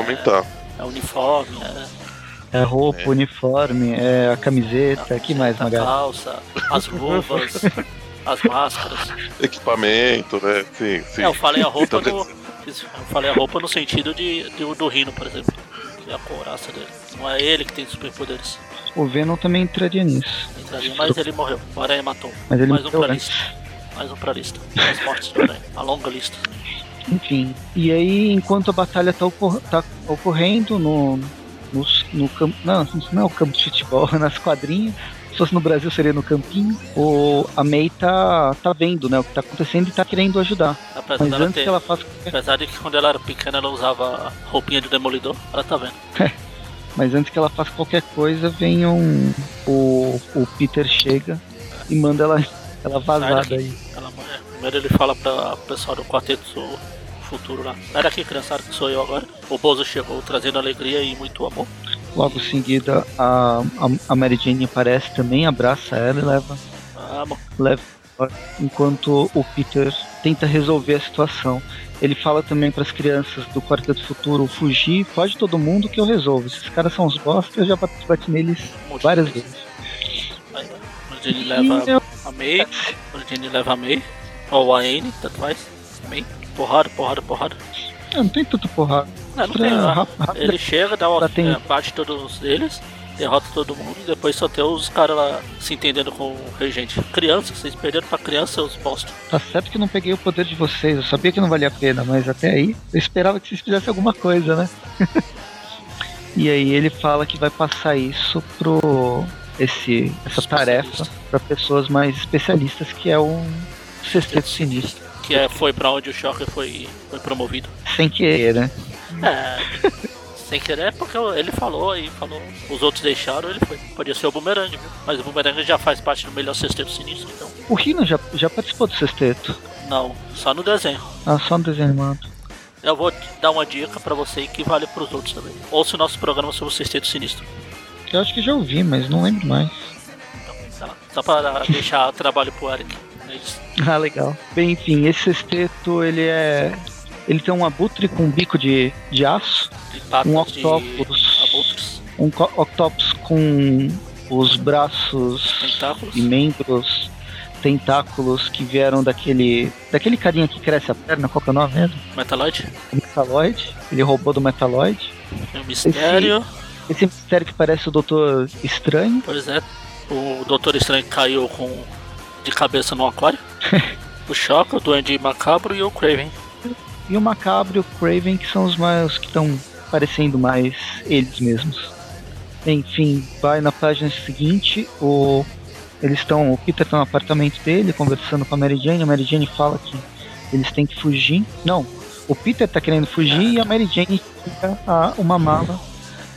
é o uniforme, é
É a roupa, o uniforme, é a camiseta. que mais,
a
Magali?
calça, as luvas, as máscaras.
Equipamento, né? Sim, sim.
É, eu falei a roupa
Então,
no.
dizer,
Eu falei a roupa no sentido de, de- do Rino, por exemplo. Que é a couraça dele. Não é ele que tem superpoderes.
O Venom também entraria nisso.
Entraria, mas ele morreu. O Aranha matou.
Mas ele
Mais um
morreu
pra
antes.
lista. Mais um pra lista. Mais mortes do Aranha. A longa lista.
Enfim. E aí, enquanto a batalha tá, ocor- tá ocorrendo no, no, no campo. Não, não é o campo de futebol, nas quadrinhas. Se fosse no Brasil, seria no campinho. O, a May tá, tá vendo né, o que tá acontecendo e tá querendo ajudar.
Apesar
Mas antes
ter.
que ela faça.
Apesar de que quando ela era pequena ela usava roupinha de demolidor, ela tá vendo.
Mas antes que ela faça qualquer coisa, vem um. O, o Peter chega e manda ela, ela vazar
daqui.
daí.
Ela, é, primeiro ele fala pra o pessoal do quarteto futuro lá. Sai daqui, criançada, que sou eu agora. O Bozo chegou trazendo alegria e muito amor.
Logo em seguida, a, a, a Mary Jane aparece também, abraça ela e leva
bom.
leva enquanto o Peter tenta resolver a situação. Ele fala também para as crianças do Quarteto Futuro fugir, foge todo mundo que eu resolvo. Esses caras são uns bosta, eu já bati, bati neles várias vezes.
Aí, ó, o Jenny
E
leva a May, o Jenny leva a May, ou a Anne, tanto faz. May, porrada, porrada, porrada.
eu não tem tanta porrada.
Não, não tem, não.
rap- rápido-
Ele chega, dá uma,
tem-
é, bate todos eles, derrota todo mundo, e depois só tem os caras lá se entendendo com o regente. Criança, vocês perderam pra criança, seus bosta.
Tá certo que não peguei o poder de vocês, eu sabia que não valia a pena, mas até aí eu esperava que vocês fizessem alguma coisa, né? e aí ele fala que vai passar isso pro esse essa tarefa para pessoas mais especialistas, que é um sexteto sinistro.
Que é, foi pra onde o Shocker foi, foi promovido.
Sem querer, né?
É. Sem querer, porque ele falou aí, falou. Os outros deixaram, ele foi. Podia ser o Boomerang, viu? Mas o Boomerang já faz parte do melhor sexteto sinistro, então.
O Rino já, já participou do sexteto?
Não, só no desenho.
Ah, só no desenho animado.
Eu vou dar uma dica pra você que vale pros outros também. Ouça o nosso programa sobre o sexteto sinistro.
Eu acho que já ouvi, mas não lembro mais.
Então, tá. Só pra deixar trabalho pro Eric. É isso.
Ah, legal. Bem, enfim, esse sexteto, ele é... Ele tem um abutre com um bico de, de aço,
De
um octopus, um octopus com os braços
tentáculos.
e membros, tentáculos que vieram daquele daquele carinha que cresce a perna, qual que é o nome mesmo?
Metaloid.
O Metaloid. Ele roubou do Metaloid.
Tem o mistério.
Esse mistério que parece o Doutor Estranho.
Pois é. O Doutor Estranho caiu com de cabeça no aquário. o Choque, o Duende Macabro e o Craven.
E o Macabro e o Craven, que são os mais que estão parecendo mais eles mesmos. Enfim, vai na página seguinte, o eles estão, o Peter tá no apartamento dele conversando com a Mary Jane, a Mary Jane fala que eles têm que fugir. Não, o Peter tá querendo fugir e a Mary Jane tira a- uma mala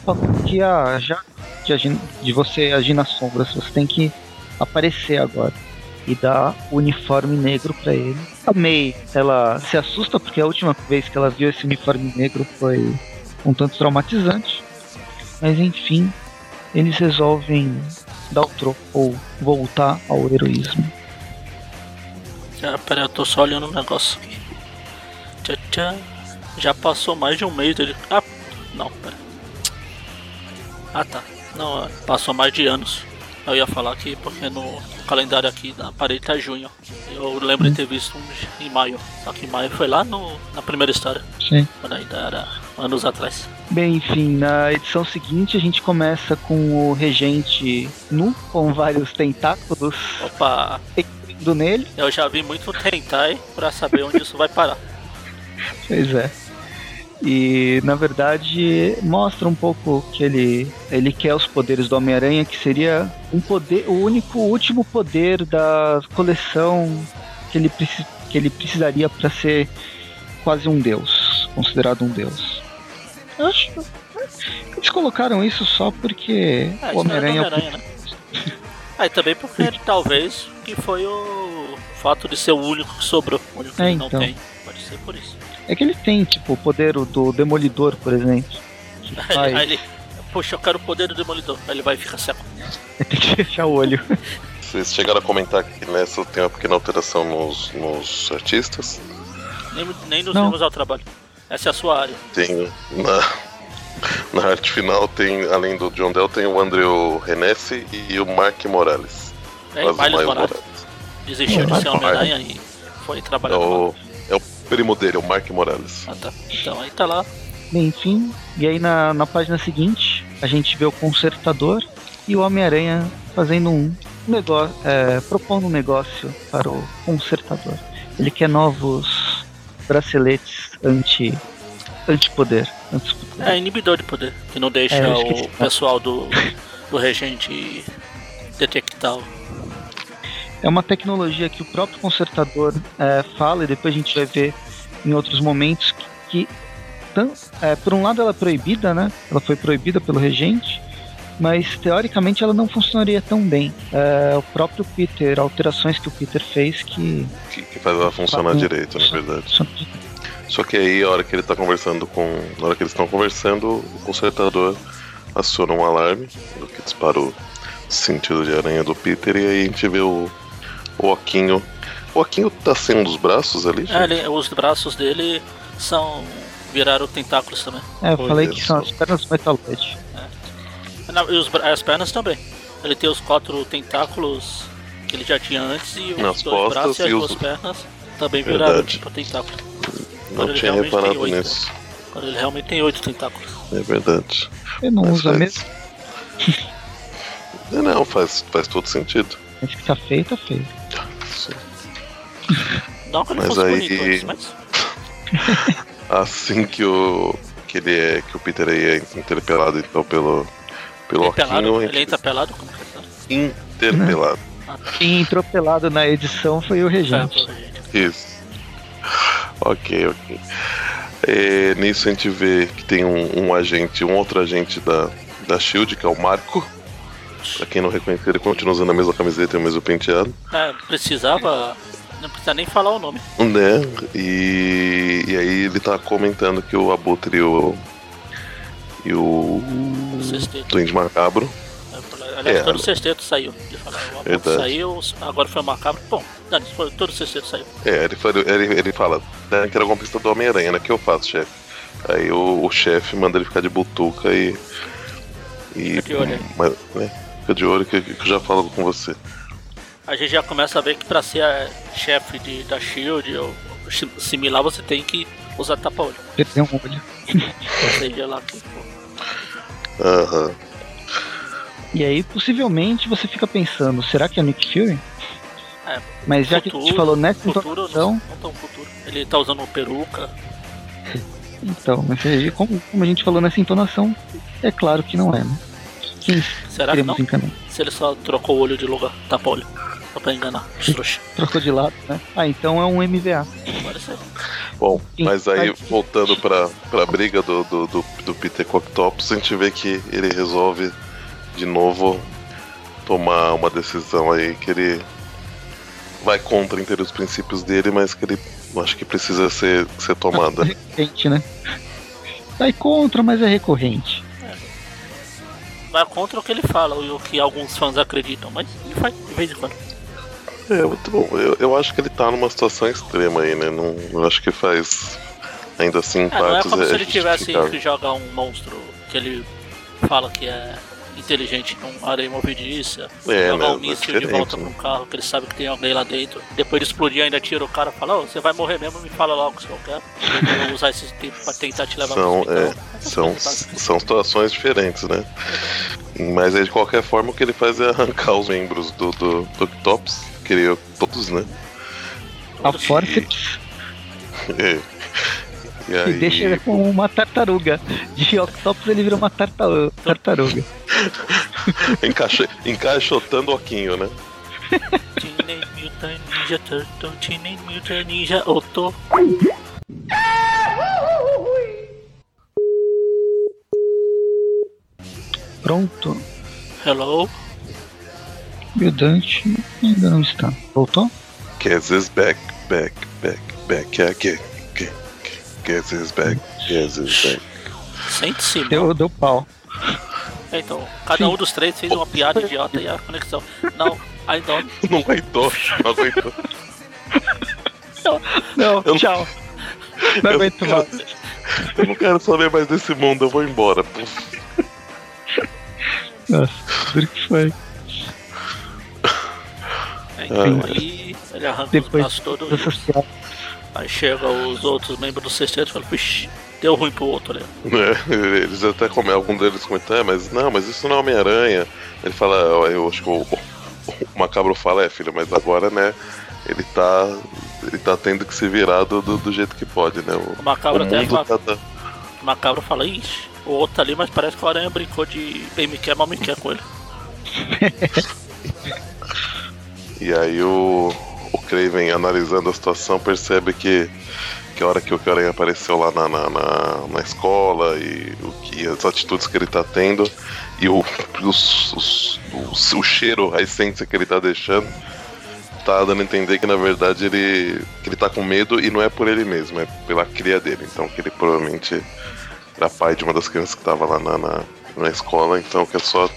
falando que ah, já de, agir- de você agir nas sombras, você tem que aparecer agora e dá o uniforme negro pra ele. A May, ela se assusta porque a última vez que ela viu esse uniforme negro foi um tanto traumatizante. Mas enfim, eles resolvem dar o troco ou voltar ao heroísmo.
Já, pera, eu tô só olhando um negócio aqui. Tchá. Já passou mais de um mês dele. Ah, não, pera. Ah tá. Não, passou mais de anos. Eu ia falar aqui porque no calendário aqui da parede tá junho. Eu lembro de ter visto um em maio. Só que maio foi lá no, na primeira história.
Sim.
Quando ainda era anos atrás.
Bem, enfim, na edição seguinte a gente começa com o regente nu, com vários tentáculos
Opa,
indo nele.
eu já vi muito Tentai pra saber onde isso vai parar.
Pois é. E na verdade mostra um pouco que ele ele quer os poderes do Homem-Aranha, que seria um poder, o único o último poder da coleção que ele, que ele precisaria para ser quase um deus, considerado um deus. Eu acho eles colocaram isso só porque
É,
o
do
Homem-Aranha é
né? Ah, e também porque talvez que foi o fato de ser o único que sobrou. O único que
É,
ele não
então.
tem. Pode ser por isso.
É que ele tem, tipo, o poder do Demolidor, por exemplo.
Aí aí ele, poxa, eu quero o poder do Demolidor. Aí ele vai ficar seco.
tem que fechar o olho.
Vocês chegaram a comentar que nessa tem uma pequena alteração nos, nos artistas.
Nem, nem nos
Não.
vemos ao trabalho. Essa é a sua área.
Tem na, na arte final tem, além do John Dell, tem o Andrew Renesse e o Mark Morales.
É, Miles
Miles
Morales. Desistiu de
Morales.
ser Homem-Aranha e foi trabalhar
É é o primo dele, o Mark Morales.
Ah, tá. Então aí tá lá.
Bem, enfim, e aí na, na página seguinte a gente vê o consertador e o Homem-Aranha fazendo um negócio, é, propondo um negócio para o consertador. Ele quer novos braceletes anti anti-poder. anti-poder.
É inibidor de poder. Que não deixa
É,
o pessoal do, do regente detectar o
É uma tecnologia que o próprio consertador é, fala e depois a gente vai ver em outros momentos que, que tan- é, por um lado ela é proibida, né? Ela foi proibida pelo regente, mas teoricamente ela não funcionaria tão bem. É, o próprio Peter, alterações que o Peter fez que
Que, que faz ela funcionar direito, na verdade. Só que aí, a hora que ele tá conversando com. Na hora que eles estão conversando, o consertador aciona um alarme, que dispara o sentido de aranha do Peter, e aí a gente vê o, o Oquinho. O Oquinho tá sem um dos braços ali, gente?
É, ele- os braços dele são. viraram tentáculos também.
É, eu falei que são as pernas do Metaloid.
Não, e os as pernas também. Ele tem os quatro tentáculos que ele já tinha antes e os
Nas
dois braços e as
e os-
duas pernas também viraram
Verdade.
tipo tentáculo.
Não
ele
tinha reparado
oito.
nisso.
Quando ele realmente tem oito tentáculos.
É verdade.
Ele não
Mas
usa
faz-
mesmo,
É, não, faz, faz todo sentido.
mas que tá feio, tá feio.
Sim.
Não que
Mas aí-
bonito mas.
Assim que o. Que ele é. Que o Peter aí é interpelado então pelo. Pelo
Ele, é ele
gente-
entra pelado? Como que é?
Interpelado.
Quem entrou pelado na edição foi o
É,
regente.
Isso. Ok, ok. É, nisso a gente vê que tem um, um agente, um outro agente da, da Shield, que é o Marco. Pra quem não reconhece, ele continua usando a mesma camiseta e o mesmo penteado.
É, precisava. Não precisa nem falar o nome.
Né? E, e aí ele tá comentando que o Abutre e o. E o. Duende Macabro.
Aliás,
É,
todo o sexteto saiu. Ele falou, o Abutre
Verdade.
saiu, agora foi o macabro. Bom, Dani, todo o sexteto saiu.
É, ele, fala- ele, ele fala, né, que era uma pista do Homem-Aranha, né? Que eu faço, chefe? Aí o, o chefe manda ele ficar de butuca e. E. Mas, né, fica de olho que, que eu já falo com você.
A gente já começa a ver que pra ser chefe de, da Shield ou similar, você tem que usar tapa-olho.
Perdeu um olho.
Seja, lá que.
Aham.
E aí, possivelmente, você fica pensando, será que é Nick Fury?
É,
Mas já que a gente
futuro-
falou nessa
Futuro, não, não tão futuro. Ele tá usando peruca.
então, mas aí, como, como a gente falou nessa entonação, é claro que não é, né?
Será que não?
enganar?
Se ele só trocou o olho de lugar, tapa-olho. Só pra enganar os trouxa.
Trocou de lado, né? Ah, então é um MVA.
Bom, mas aí voltando pra, pra briga do, do, do, do Peter com Octopus, a gente vê que ele resolve de novo tomar uma decisão aí que ele vai contra inteiro os princípios dele, mas que ele acho que precisa ser, ser tomada.
Recorrente, né? Vai contra, mas é recorrente.
Vai contra o que ele fala, e o que alguns fãs acreditam, mas ele faz de vez em quando.
É, muito bom. Eu, eu acho que ele tá numa situação extrema aí, né? Não, eu acho que faz. Ainda assim,
É, não é como se ele tivesse que jogar um monstro que ele fala que é inteligente num areia movediça,
É,
jogar
né,
um míssil de volta
né?
pra um carro que ele sabe que tem alguém lá dentro, depois de explodir ainda tira o cara e fala, ô, você vai morrer mesmo, me fala logo se eu quero. Eu vou usar esse tempo pra tentar te levar
São,
pro
é,
hospital.
São, são situações diferentes, né? Mas aí, de qualquer forma, o que ele faz é arrancar os membros do, do, do Octopus, criou todos, né?
A forceps
É.
E
aí,
deixa ele com uma tartaruga. De Octopus ele vira uma tarta- tartaruga.
encaixa, encaixotando o Oquinho, né?
Teenage Mutant Ninja Turtle, Teenage Mutant Ninja Oto.
Pronto.
Hello?
E o Dante ainda não está. Voltou?
Is back, back, back, back again. Kez is back, Kez is back.
Sente-se, mano.
Deu, deu pau.
É, Então, cada um dos três fez uma piada idiota e a conexão. Não, I don't.
Não aguentou, não aguentou.
Não,
Eu-
tchau. Não
Eu
aguento mais.
Eu não quero saber mais desse mundo, eu vou embora.
Nossa, duro que foi.
É, então,
Ah,
aí ele arranca os braços todos. Aí chega os outros membros do sexteto e fala, vixe, deu ruim pro outro.
Né? Eles até comem, algum deles comentam, é, mas não, mas isso não é Homem-Aranha. Ele fala, eu acho que o, o Macabro fala, é filho, mas agora, né, ele tá. Ele tá tendo que se virar do, do, do jeito que pode, né? O,
O Macabro
o
até
mundo tá, tá-
o Macabro fala, ixi, o outro tá ali, mas parece que o Aranha brincou de bem me quer, mal me quer com ele.
E aí o, o Craven analisando a situação percebe que, que a hora que o Aranha apareceu lá na, na, na, na escola e o que as atitudes que ele tá tendo e o, os, os- o, o cheiro, a essência que ele tá deixando, tá dando a entender que na verdade ele, que ele tá com medo e não é por ele mesmo, é pela cria dele. Então que ele provavelmente era pai de uma das crianças que tava lá na, na, na escola, então que é só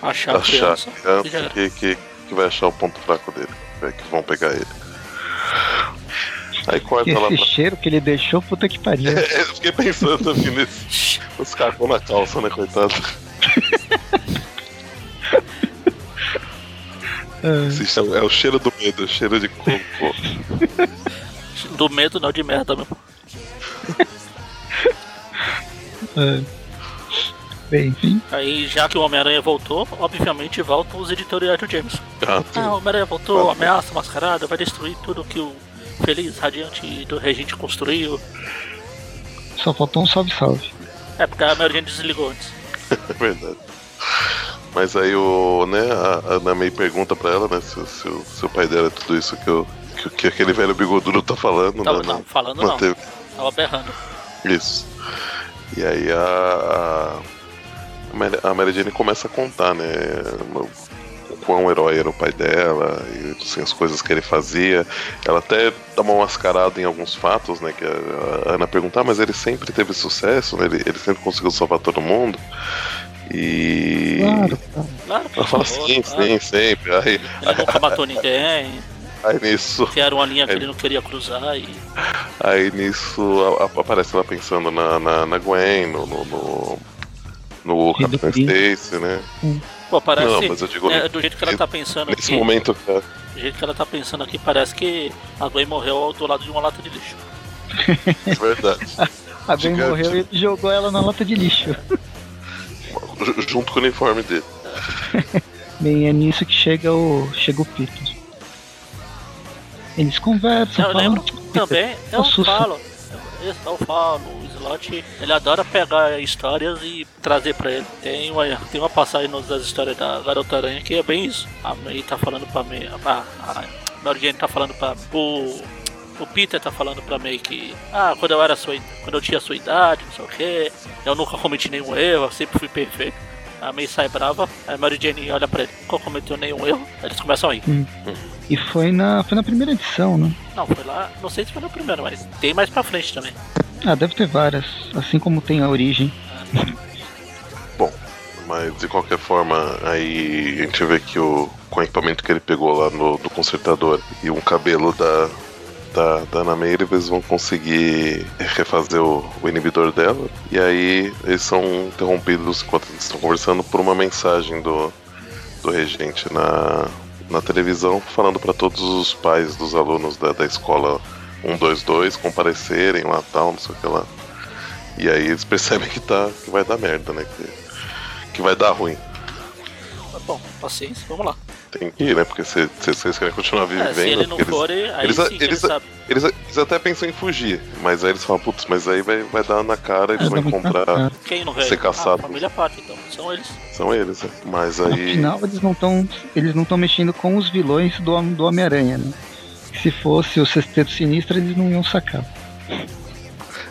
Achar
achar a
criança.
criança que, que, que vai achar o ponto fraco dele. É, que vão pegar ele. Aí corta lá
Esse
pra.
cheiro que ele deixou, puta que pariu.
É, eu fiquei pensando aqui nesse. Os cagou na calça, né, coitado?
Ah,
Esse cheiro- É o cheiro do medo, o cheiro de cocô.
Do medo, não de merda mesmo.
ah. Bem, enfim.
Aí, já que o Homem-Aranha voltou, obviamente voltam os editoriais do James.
Ah,
Ah, o Homem-Aranha voltou, ameaça mascarada, vai destruir tudo que o feliz, radiante do Regente construiu.
Só faltou um salve-salve.
É, porque a maioria desligou antes.
é verdade. Mas aí o. né, a, a Namei pergunta pra ela, né, se, o- se, o- se o pai dela é tudo isso que, eu, que, que aquele velho bigodudo tá falando,
Tava,
né?
não,
na-
falando não. Tava berrando.
Isso. E aí a. A, a, Mary- Jane começa a contar, né? O quão herói era o pai dela e assim, as coisas que ele fazia. Ela até dá uma mascarada em alguns fatos, né? Que a Ana perguntar, ah, mas ele sempre teve sucesso, né? ele, ele sempre conseguiu salvar todo mundo. E.
Claro,
Claro
Ela fala sim,
claro.
sim, sempre. Aí,
Ele nunca matou ninguém,
aí nisso.
que era uma linha que
É.
ele não queria cruzar e.
Aí nisso a- a- aparece ela pensando na, na, na Gwen, no, no, no, no Capitão. Stacy, né?
Pô, parece.
Não, mas eu digo
é, do jeito que ela tá pensando
nesse
aqui.
momento, cara.
Do jeito que ela tá pensando aqui, parece que a Gwen morreu do lado de uma lata de lixo.
É verdade.
A Gwen
Gigante.
morreu e ele jogou ela na lata de lixo.
Ju- Junto com o uniforme dele.
Bem, é nisso que chega o, chega o Peter. Eles conversam,
Eu
falam,
lembro
"Peter,
também, eu
assusta."
falo. Eu, eu falo, o Slot, ele adora pegar histórias e trazer pra ele. Tem uma, tem uma passagem das histórias da Garota Aranha que é bem isso. A May tá falando pra May. A, a Mary Jane tá falando pra. O, o Peter tá falando pra May que. Ah, quando eu era sua quando eu tinha sua idade, não sei o que. Eu nunca cometi nenhum erro, eu sempre fui perfeito. A May sai brava, a Mary Jane olha pra ele, nunca cometeu nenhum erro, aí eles começam a rir.
E foi na, foi na primeira edição, né?
Não, foi lá, não sei se foi no primeiro, mas tem mais pra frente também.
Ah, deve ter várias. Assim como tem a origem.
Bom, mas de qualquer forma, aí a gente vê que o, com o equipamento que ele pegou lá no, do consertador e um cabelo da, da, da Ana May, eles vão conseguir refazer o, o inibidor dela. E aí eles são interrompidos enquanto eles estão conversando por uma mensagem do, do regente na, na televisão falando para todos os pais dos alunos da, da escola 122 comparecerem lá tal, não sei o que lá. E aí eles percebem que, tá, que vai dar merda, né? Que, que vai dar ruim.
Bom, paciência, vamos lá.
Tem que ir, né? Porque se, se vocês querem continuar vivendo.
É, se ele não for, aí
eles,
sim
eles, eles,
sabe.
eles, eles até pensam em fugir, mas aí eles falam, putz, mas aí vai, vai dar na cara, eles
Vai
vão encontrar.
Quem não vai?
ser caçado.
Ah, a família Park, então. São eles.
São eles, né? Mas aí.
Afinal, eles não estão eles não estão mexendo com os vilões do, do Homem-Aranha, né? Se fosse o Sexteto Sinistro, eles não iam sacar.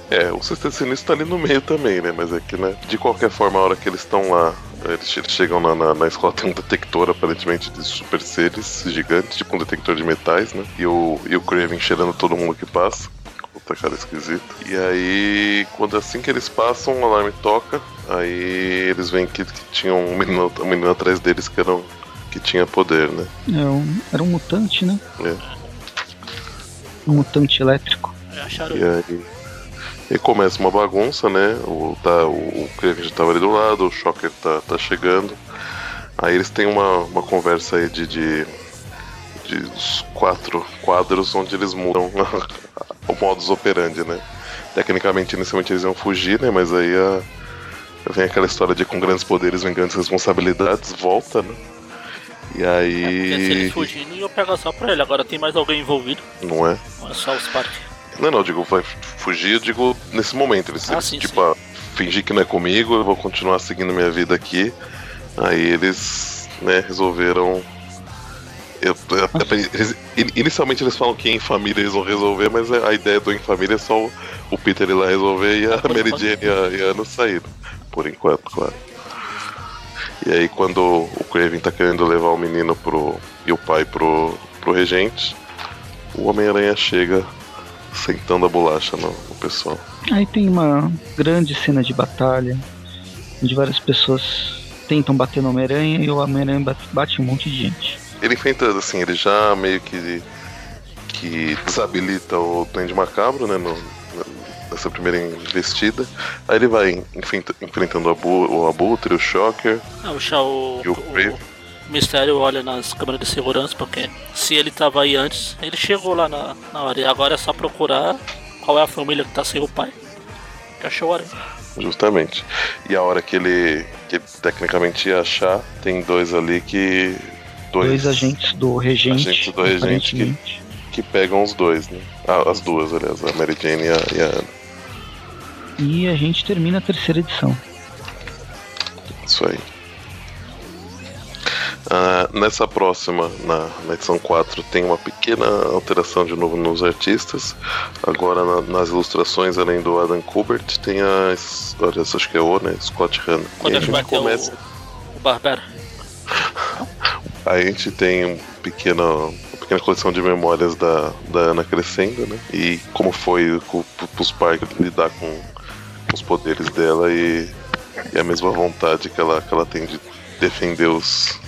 É, o Sexteto Sinistro tá ali no meio também, né? Mas é que, né? De qualquer forma, a hora que eles estão lá, eles, eles chegam na, na, na escola, tem um detector aparentemente de super seres gigantes, tipo um detector de metais, né? E o, e o Craven cheirando todo mundo que passa. Puta cara esquisito. E aí, quando assim que eles passam, o alarme toca. Aí eles veem que, que tinha um menino, um menino atrás deles que, era um- que tinha poder, né?
É um- era um mutante, né?
É.
Um mutante elétrico.
É, acharam.
E aí. E começa uma bagunça, né? O, tá, o, o já tava ali do lado, o Shocker tá, tá chegando. Aí eles têm uma, uma conversa aí de, de, de uns quatro quadros onde eles mudam o modus operandi, né? Tecnicamente, inicialmente eles iam fugir, né? Mas aí a, vem aquela história de com grandes poderes vem grandes responsabilidades, volta, né? E
É, porque se
aí.
eles fugirem, eu pego só pra ele. Agora tem mais alguém envolvido.
Não é?
Não é só os Park.
Não, não, digo, vai fugir, eu digo nesse momento. Eles,
Ah, sim,
tipo, ah, fingir que não é comigo, eu vou continuar seguindo minha vida aqui. Aí eles, né, resolveram. eu- eu- eles- in- inicialmente eles falam que em família eles vão resolver, mas a ideia do em família é só o, o Peter ir lá resolver e a Mary. Jane e a, e a Anna saíram. Por enquanto, claro. E aí quando o Craven tá querendo levar o menino pro. e o pai pro, pro regente, o Homem-Aranha chega sentando a bolacha no, no pessoal.
Aí tem uma grande cena de batalha, onde várias pessoas tentam bater no Homem-Aranha e o Homem-Aranha bate, bate um monte de gente.
Ele enfrenta, assim, ele já meio que. que desabilita o Duende Macabro, né? No, nessa primeira investida. Aí ele vai enfrenta- enfrentando o, Abu, o Abutre, o Shocker.
Ah, o, Chá- o,
E o
o,
Craven?
O Mistério olha nas câmeras de segurança, porque se ele tava aí antes, ele chegou lá na, na hora. E agora é só procurar qual é a família que tá sem o pai. Que achou a aranha.
Justamente. E a hora que ele, que ele tecnicamente ia achar, tem dois ali que. Dois,
Dois agentes do regente,
agentes do regente que- que pegam os dois, né? Ah, as duas, aliás, a Mary Jane e a, e a Anna.
E a gente termina a terceira edição.
Isso aí. Ah, nessa próxima, na, na, edição 4, tem uma pequena alteração de novo nos artistas. Agora na, nas ilustrações, além do Adam Kubert, tem a. Olha, acho que é o, né? Scott Hanna.
Quando a gente começa... o, o Barbero.
Aí a gente tem um pequeno, uma pequena coleção de memórias da, da Ana crescendo, né? E como foi os pais lidar com os poderes dela e, e, a mesma vontade que ela, que ela tem de defender os,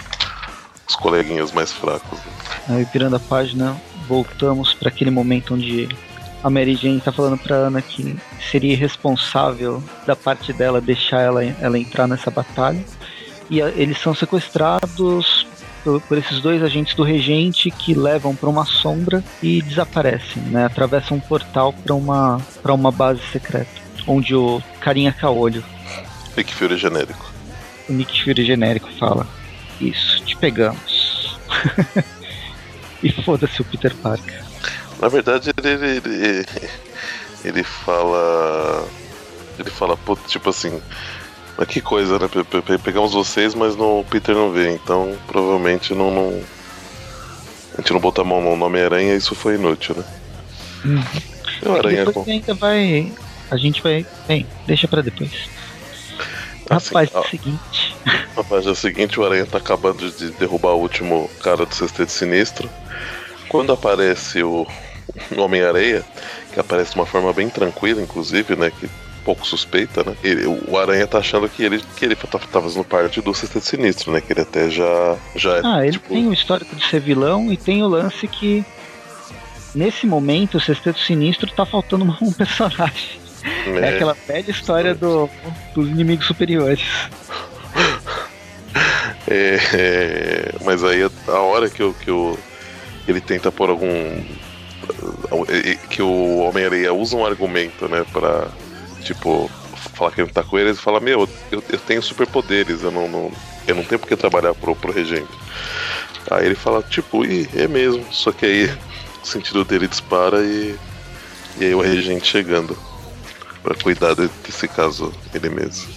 os coleguinhas mais fracos. Né?
Aí virando a página, voltamos para aquele momento onde a Mary Jane tá falando pra Ana que seria irresponsável da parte dela deixar ela, ela entrar nessa batalha. E a, eles são sequestrados por, por, esses dois agentes do regente que levam para uma sombra e desaparecem, né? Atravessam um portal para uma, pra uma base secreta, onde o carinha caolho.
Nick Fury genérico.
O Nick Fury genérico fala: Isso, te pegamos. e foda-se o Peter Parker.
Na verdade, ele, ele, ele fala. Ele fala, tipo assim, mas que coisa, né? Pegamos vocês, mas no, o Peter não vê, então provavelmente não, não. A gente não botou a mão no Homem-Aranha isso foi inútil, né?
Hum. o Aranha depois com... ainda vai. A gente vai. Bem, deixa pra depois. Assim, Rapaz, é o seguinte.
É o seguinte, o Aranha tá acabando de derrubar o último cara do Sexteto Sinistro. Quando aparece o, o Homem-Areia, que aparece de uma forma bem tranquila, inclusive, né? Que pouco suspeita, né? Ele, o Aranha tá achando que ele, que ele tá, tá fazendo parte do Sexteto Sinistro, né? Que ele até já, já
é, Ah, ele tipo... tem o histórico de ser vilão e tem o lance que nesse momento o Sexteto Sinistro tá faltando um personagem. É, é aquela velha história do, dos inimigos superiores.
É, é, mas aí a hora que, eu, que eu, ele tenta pôr algum. que o Homem-Aranha usa um argumento, né, pra tipo, falar que ele não tá com eles e fala, meu, eu, eu tenho superpoderes, eu não, não, eu não tenho por que trabalhar pro, pro regente. Aí ele fala, tipo, e é mesmo, só que aí o sentido dele dispara e, e aí o regente chegando para cuidar desse caso ele mesmo.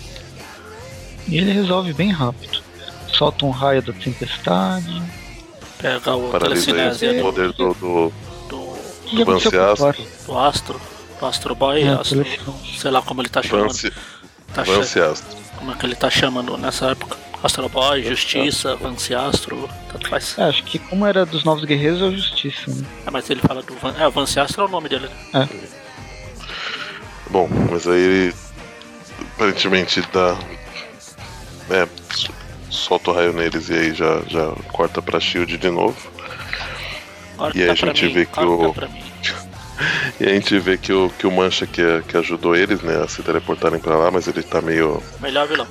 E ele resolve bem rápido. Solta um raio da tempestade.
Pega o
Paralisa o poder do, do,
do,
do, do Astro.
Do Astro. Boy, é, Astro, sei lá como ele tá chamando.
Vance, tá Vance Astro.
Como é que ele tá chamando nessa época? Astro Boy, Justiça, Vance Astro, tanto faz.
É, acho que como era dos Novos Guerreiros é o Justiça, né?
É, mas ele fala do Van... É, o Vance Astro é o nome dele,
né? É.
Bom, mas aí ele aparentemente dá. É, solta o raio neles e aí já, já corta pra Shield de novo.
Corta
e aí a gente
mim,
vê que o. E a gente vê que o, que o Mancha que, que ajudou eles, né, a se teleportarem pra lá, mas ele tá meio.
Melhor vilão.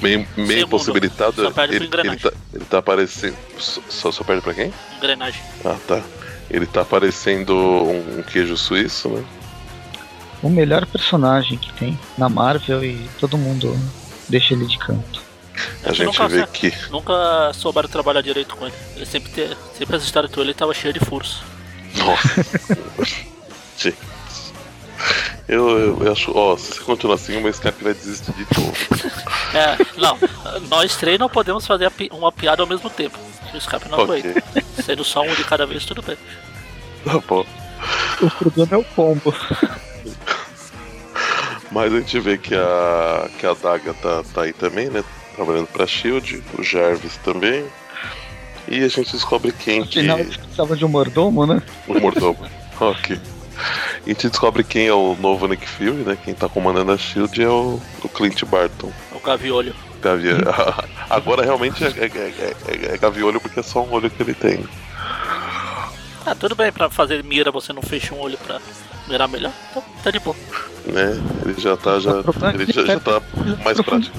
Meio, meio, impossibilitado.
Só perde
ele, ele, tá, ele tá aparecendo. Só, só perde pra quem?
Engrenagem.
Ah, tá. Ele tá parecendo um, um queijo suíço, né?
O melhor personagem que tem na Marvel e todo mundo deixa ele de canto.
A gente vê que.
Nunca souberam trabalhar direito com ele. Ele sempre, te, sempre as histórias com ele tava cheia de furos.
Nossa. Eu, eu, eu, acho, ó, se você continuar assim, o meu Skype vai desistir de tudo.
É, não, nós três não podemos fazer uma piada ao mesmo tempo. Se o Skype não okay. aguenta. Sendo só um de cada vez, tudo bem.
Tá bom.
O problema é o combo.
Mas a gente vê que a, que a Daga tá, tá aí também, né? Trabalhando pra Shield, o Jarvis também. E a gente descobre quem
Afinal,
que.
precisava de um mordomo, né?
Um mordomo. ok. E a gente descobre quem é o novo Nick Fury, né? Quem tá comandando a Shield é o, o Clint Barton.
É o Gaviolho.
Gavi... Agora realmente é, é, é, é, Gaviolho porque é só um olho que ele tem.
Ah, tudo bem, pra fazer mira você não fecha um olho pra mirar melhor. Então, tá de boa.
Né? Ele já tá, já, ele já, já tá mais prático.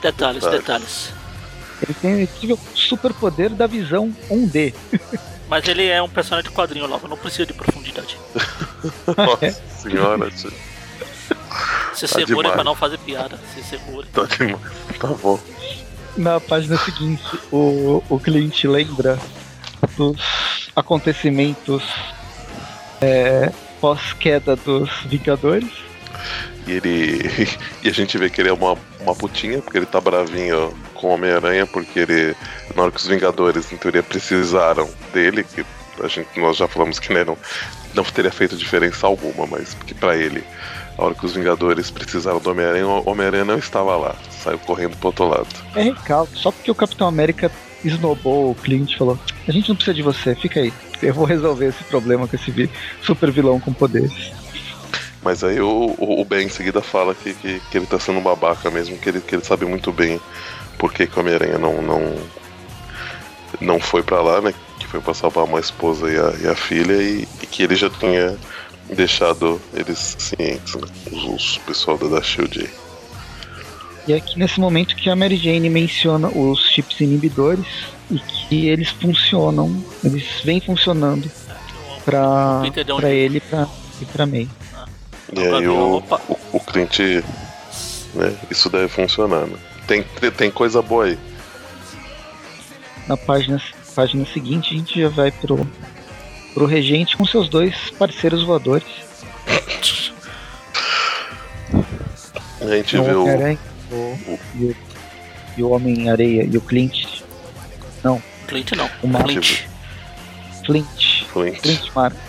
Detalhes, detalhes.
Ele tem incrível superpoder da visão 1D.
Mas ele é um personagem de quadrinho logo, não precisa de profundidade.
Nossa senhora, tio.
Se tá segura demais. pra não fazer piada. Se segura.
Tá demais. Tá bom.
Na página seguinte, o, o cliente lembra dos acontecimentos é, pós-queda dos Vingadores.
E ele. e a gente vê que ele é uma, uma putinha, porque ele tá bravinho com o Homem-Aranha, porque ele. Na hora que os Vingadores, em teoria, precisaram dele, que a gente, nós já falamos que né, não, não teria feito diferença alguma, mas que para ele, a hora que os Vingadores precisaram do Homem-Aranha, o Homem-Aranha não estava lá, saiu correndo pro outro lado.
É recalque, só porque o Capitão América esnobou o Clint falou: A gente não precisa de você, fica aí. Eu vou resolver esse problema com esse super vilão com poderes.
Mas aí o, o, Ben em seguida fala que, que, que, ele tá sendo um babaca mesmo, que ele, que ele sabe muito bem por que, que o Homem-Aranha não, não, não foi para lá, né? Que foi pra salvar uma esposa e a, e a filha, e, e, que ele já tinha deixado eles cientes, né? Os, os pessoal da, da Shield aí.
E é aqui nesse momento que a Mary Jane menciona os chips inibidores e que eles funcionam, eles vêm funcionando para pra ele pra, e pra May.
E aí o, o, o cliente, né, isso deve funcionar, né? Tem, tem coisa boa aí.
Na página, página seguinte a gente já vai pro, pro regente com seus dois parceiros voadores.
A gente vê o,
o, o, e o, e o Homem-Areia e o Clint. Não.
Clint não.
O
Marco. Flint.
Flint.
Flint.
Flint Marco.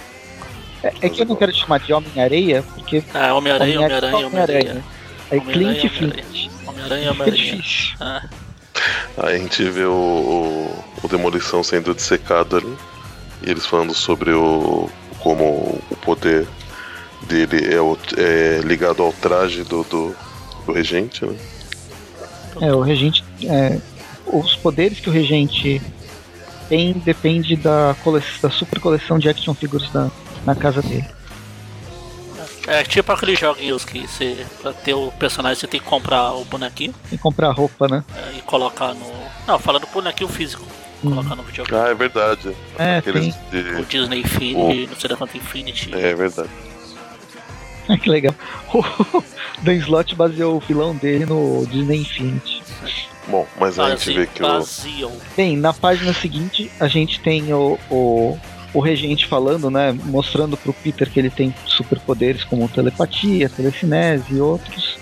É, é, que eu não quero te chamar de Homem-Areia, porque.
Ah, Homem-Aranha, Homem-Aranha, Homem-Aranha.
Aí Clint e Flint.
Homem-Aranha, Homem-Aranha. Ah.
Aí a gente vê o, o, o, Demolição sendo dissecado ali. E eles falando sobre o. como o poder dele é, o, é ligado ao traje do, do, do regente, né?
É, o regente. É, os poderes que o regente tem depende da, coleção, da super coleção de action figures da, na casa dele.
É tipo aqueles joguinhos que você, pra ter o personagem, você tem que comprar o bonequinho.
Tem que comprar roupa, né?
É, e colocar no. Não, falando do bonequinho físico. Hum. Colocar no videogame.
Ah, é verdade.
É, Aqueles
tem. De... O Disney Infinity, o... não sei da quanto Infinity.
É, é verdade.
Que legal. O Dan Slot baseou o filão dele no Disney Infinity.
Bom, mas a gente vê que
o.
Bem, na página seguinte a gente tem o, o, o regente falando, né? Mostrando pro Peter que ele tem superpoderes como telepatia, telecinese e outros.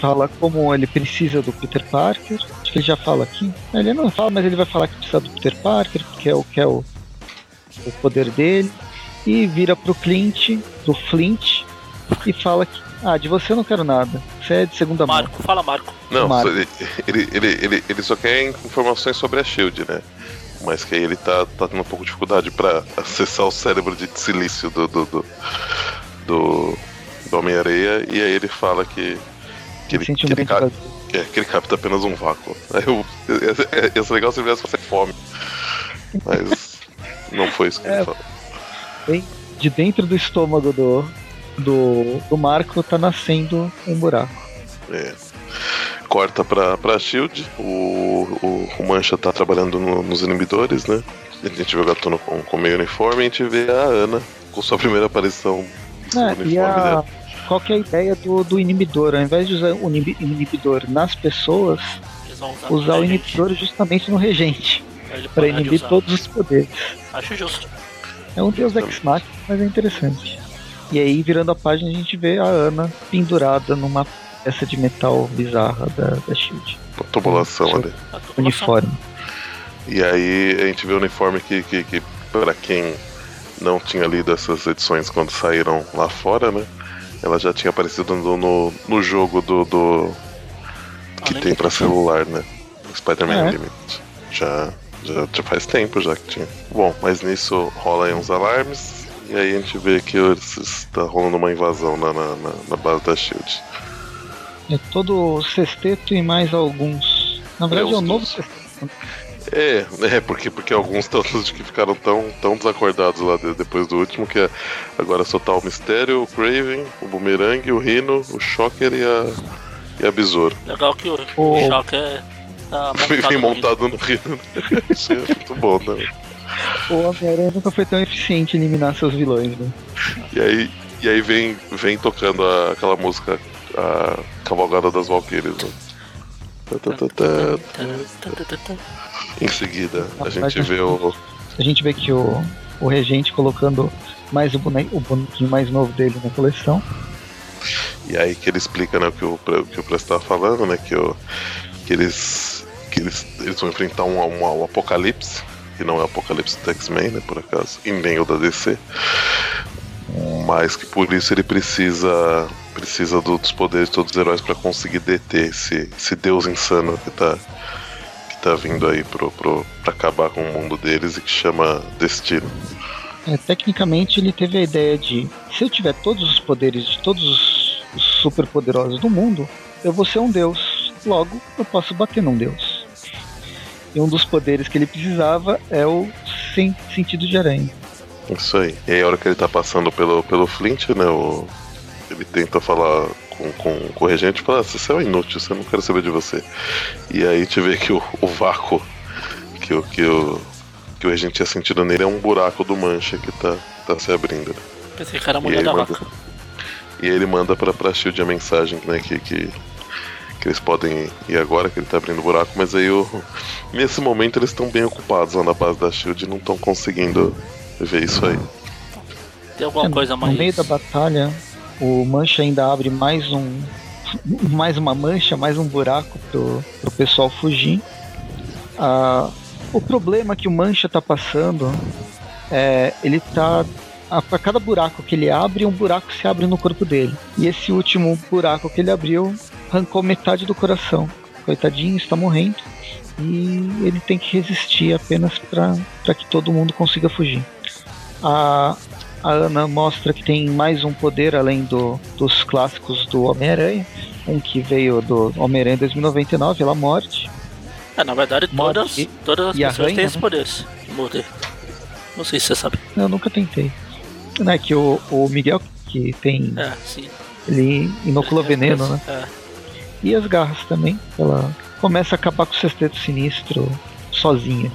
Fala como ele precisa do Peter Parker. Acho que ele já fala aqui. Ele não fala, mas ele vai falar que precisa do Peter Parker, porque é o que é o, o poder dele. E vira pro Clint, pro Flint, e fala que, ah, de você eu não quero nada. Você é de segunda
Marco, mão. fala Marco.
Não, Marco. Ele, ele, ele, ele, ele só quer informações sobre a Shield, né? Mas que aí ele tá, tá tendo um pouco de dificuldade para acessar o cérebro de silício do, do, do, do, do Homem-Areia. E aí ele fala que, que, ele, que, ele, ca, é, que ele capta apenas um vácuo. Aí eu, ia ser legal se ele viesse fazer fome. Mas não foi isso que é, ele falou.
Bem, de dentro do estômago do, do, do Marco tá nascendo um buraco.
É. Corta pra, pra Shield, o, o, o Mancha tá trabalhando no, nos inibidores, né? A gente vê o Gatuno com, com meio uniforme e a gente vê a Ana com sua primeira aparição
é, e a, Qual que é a ideia do, do inibidor? Ao invés de usar o inibidor nas pessoas, usar, usar o inibidor justamente no regente. para inibir todos os poderes.
Acho justo.
É um deus ex-machina, mas é interessante. E aí, virando a página, a gente vê a Ana pendurada numa peça de metal bizarra da, da Shield.
Uma tubulação ali.
Uniforme.
E aí a gente vê o uniforme que, que, que para quem não tinha lido essas edições quando saíram lá fora, né? Ela já tinha aparecido no, no, no jogo do. do que tem para celular, né? Spider-Man é. Unlimited. Já, já, já faz tempo já que tinha. Bom, mas nisso rola aí uns alarmes e aí a gente vê que está rolando uma invasão na, na, na, base da Shield.
É todo o sexteto e mais alguns. Na verdade é, é um novo sexteto.
É, é porque, porque alguns todos que ficaram tão, tão desacordados lá de, depois do último, que é, agora só tá o Mistério, o Craven, o Boomerang, o Rhino, o Shocker e a, e a Besouro.
Legal que o, o... Shocker tá montado,
Vem montado no Rhino. Isso é muito bom, né?
O Homem-Aranha nunca foi tão eficiente em eliminar seus vilões, né?
E aí, e aí vem, vem tocando a, aquela música, a Cavalgada das Valkyries, né? Em seguida, a gente vê o.
A gente vê que o, o regente colocando mais o, boneco, o bonequinho mais novo dele na coleção.
E aí que ele explica né, o que o, que o Presto estava falando, né? Que, o, que eles. Que eles, eles vão enfrentar um, um, um apocalipse, que não é apocalipse do X-Men, né, por acaso, e nem o da DC. Mas que por isso ele precisa precisa do, dos poderes de todos os heróis para conseguir deter esse, esse deus insano que tá, que tá vindo aí pro, pro, pra acabar com o mundo deles e que chama Destino.
É, tecnicamente ele teve a ideia de se eu tiver todos os poderes de todos os, os superpoderosos do mundo, eu vou ser um deus. Logo, eu posso bater num deus. E um dos poderes que ele precisava é o sem sentido de aranha.
Isso aí. E aí, a hora que ele tá passando pelo, pelo Flint, né? O, ele tenta falar com, com, com o regente e fala: ah, Você é um inútil, você não quero saber de você. E aí a gente vê que o, o vácuo que, o, que, o, que o regente tinha sentido nele é um buraco do mancha que tá, tá se abrindo. Né?
Pensei que era a mulher da
manda,
vaca.
E ele manda pra, pra Shield a mensagem, né? Que, que, que eles podem ir agora, que ele tá abrindo buraco, mas aí o, nesse momento eles estão bem ocupados lá na base da Shield e não estão conseguindo ver isso aí.
Tem alguma
É,
coisa mais.
No meio da batalha, o Mancha ainda abre mais um. Mais uma mancha, mais um buraco pro, pro pessoal fugir. Ah, o problema que o Mancha tá passando é. Ele tá. A, a cada buraco que ele abre, um buraco se abre no corpo dele. E esse último buraco que ele abriu arrancou metade do coração. Coitadinho, está morrendo. E ele tem que resistir apenas para que todo mundo consiga fugir. A, a Ana mostra que tem mais um poder além do, dos clássicos do Homem-Aranha. Um que veio do Homem-Aranha 2099, ela morte.
É, na verdade, todas, todas as pessoas têm esse
né?
poder. Poder. Não sei se você sabe.
Eu nunca tentei. Né, que o, o Miguel, que tem.
É, sim.
Ele inocula veneno, né?
É.
E as garras também. Ela começa a acabar com o sexteto sinistro sozinha.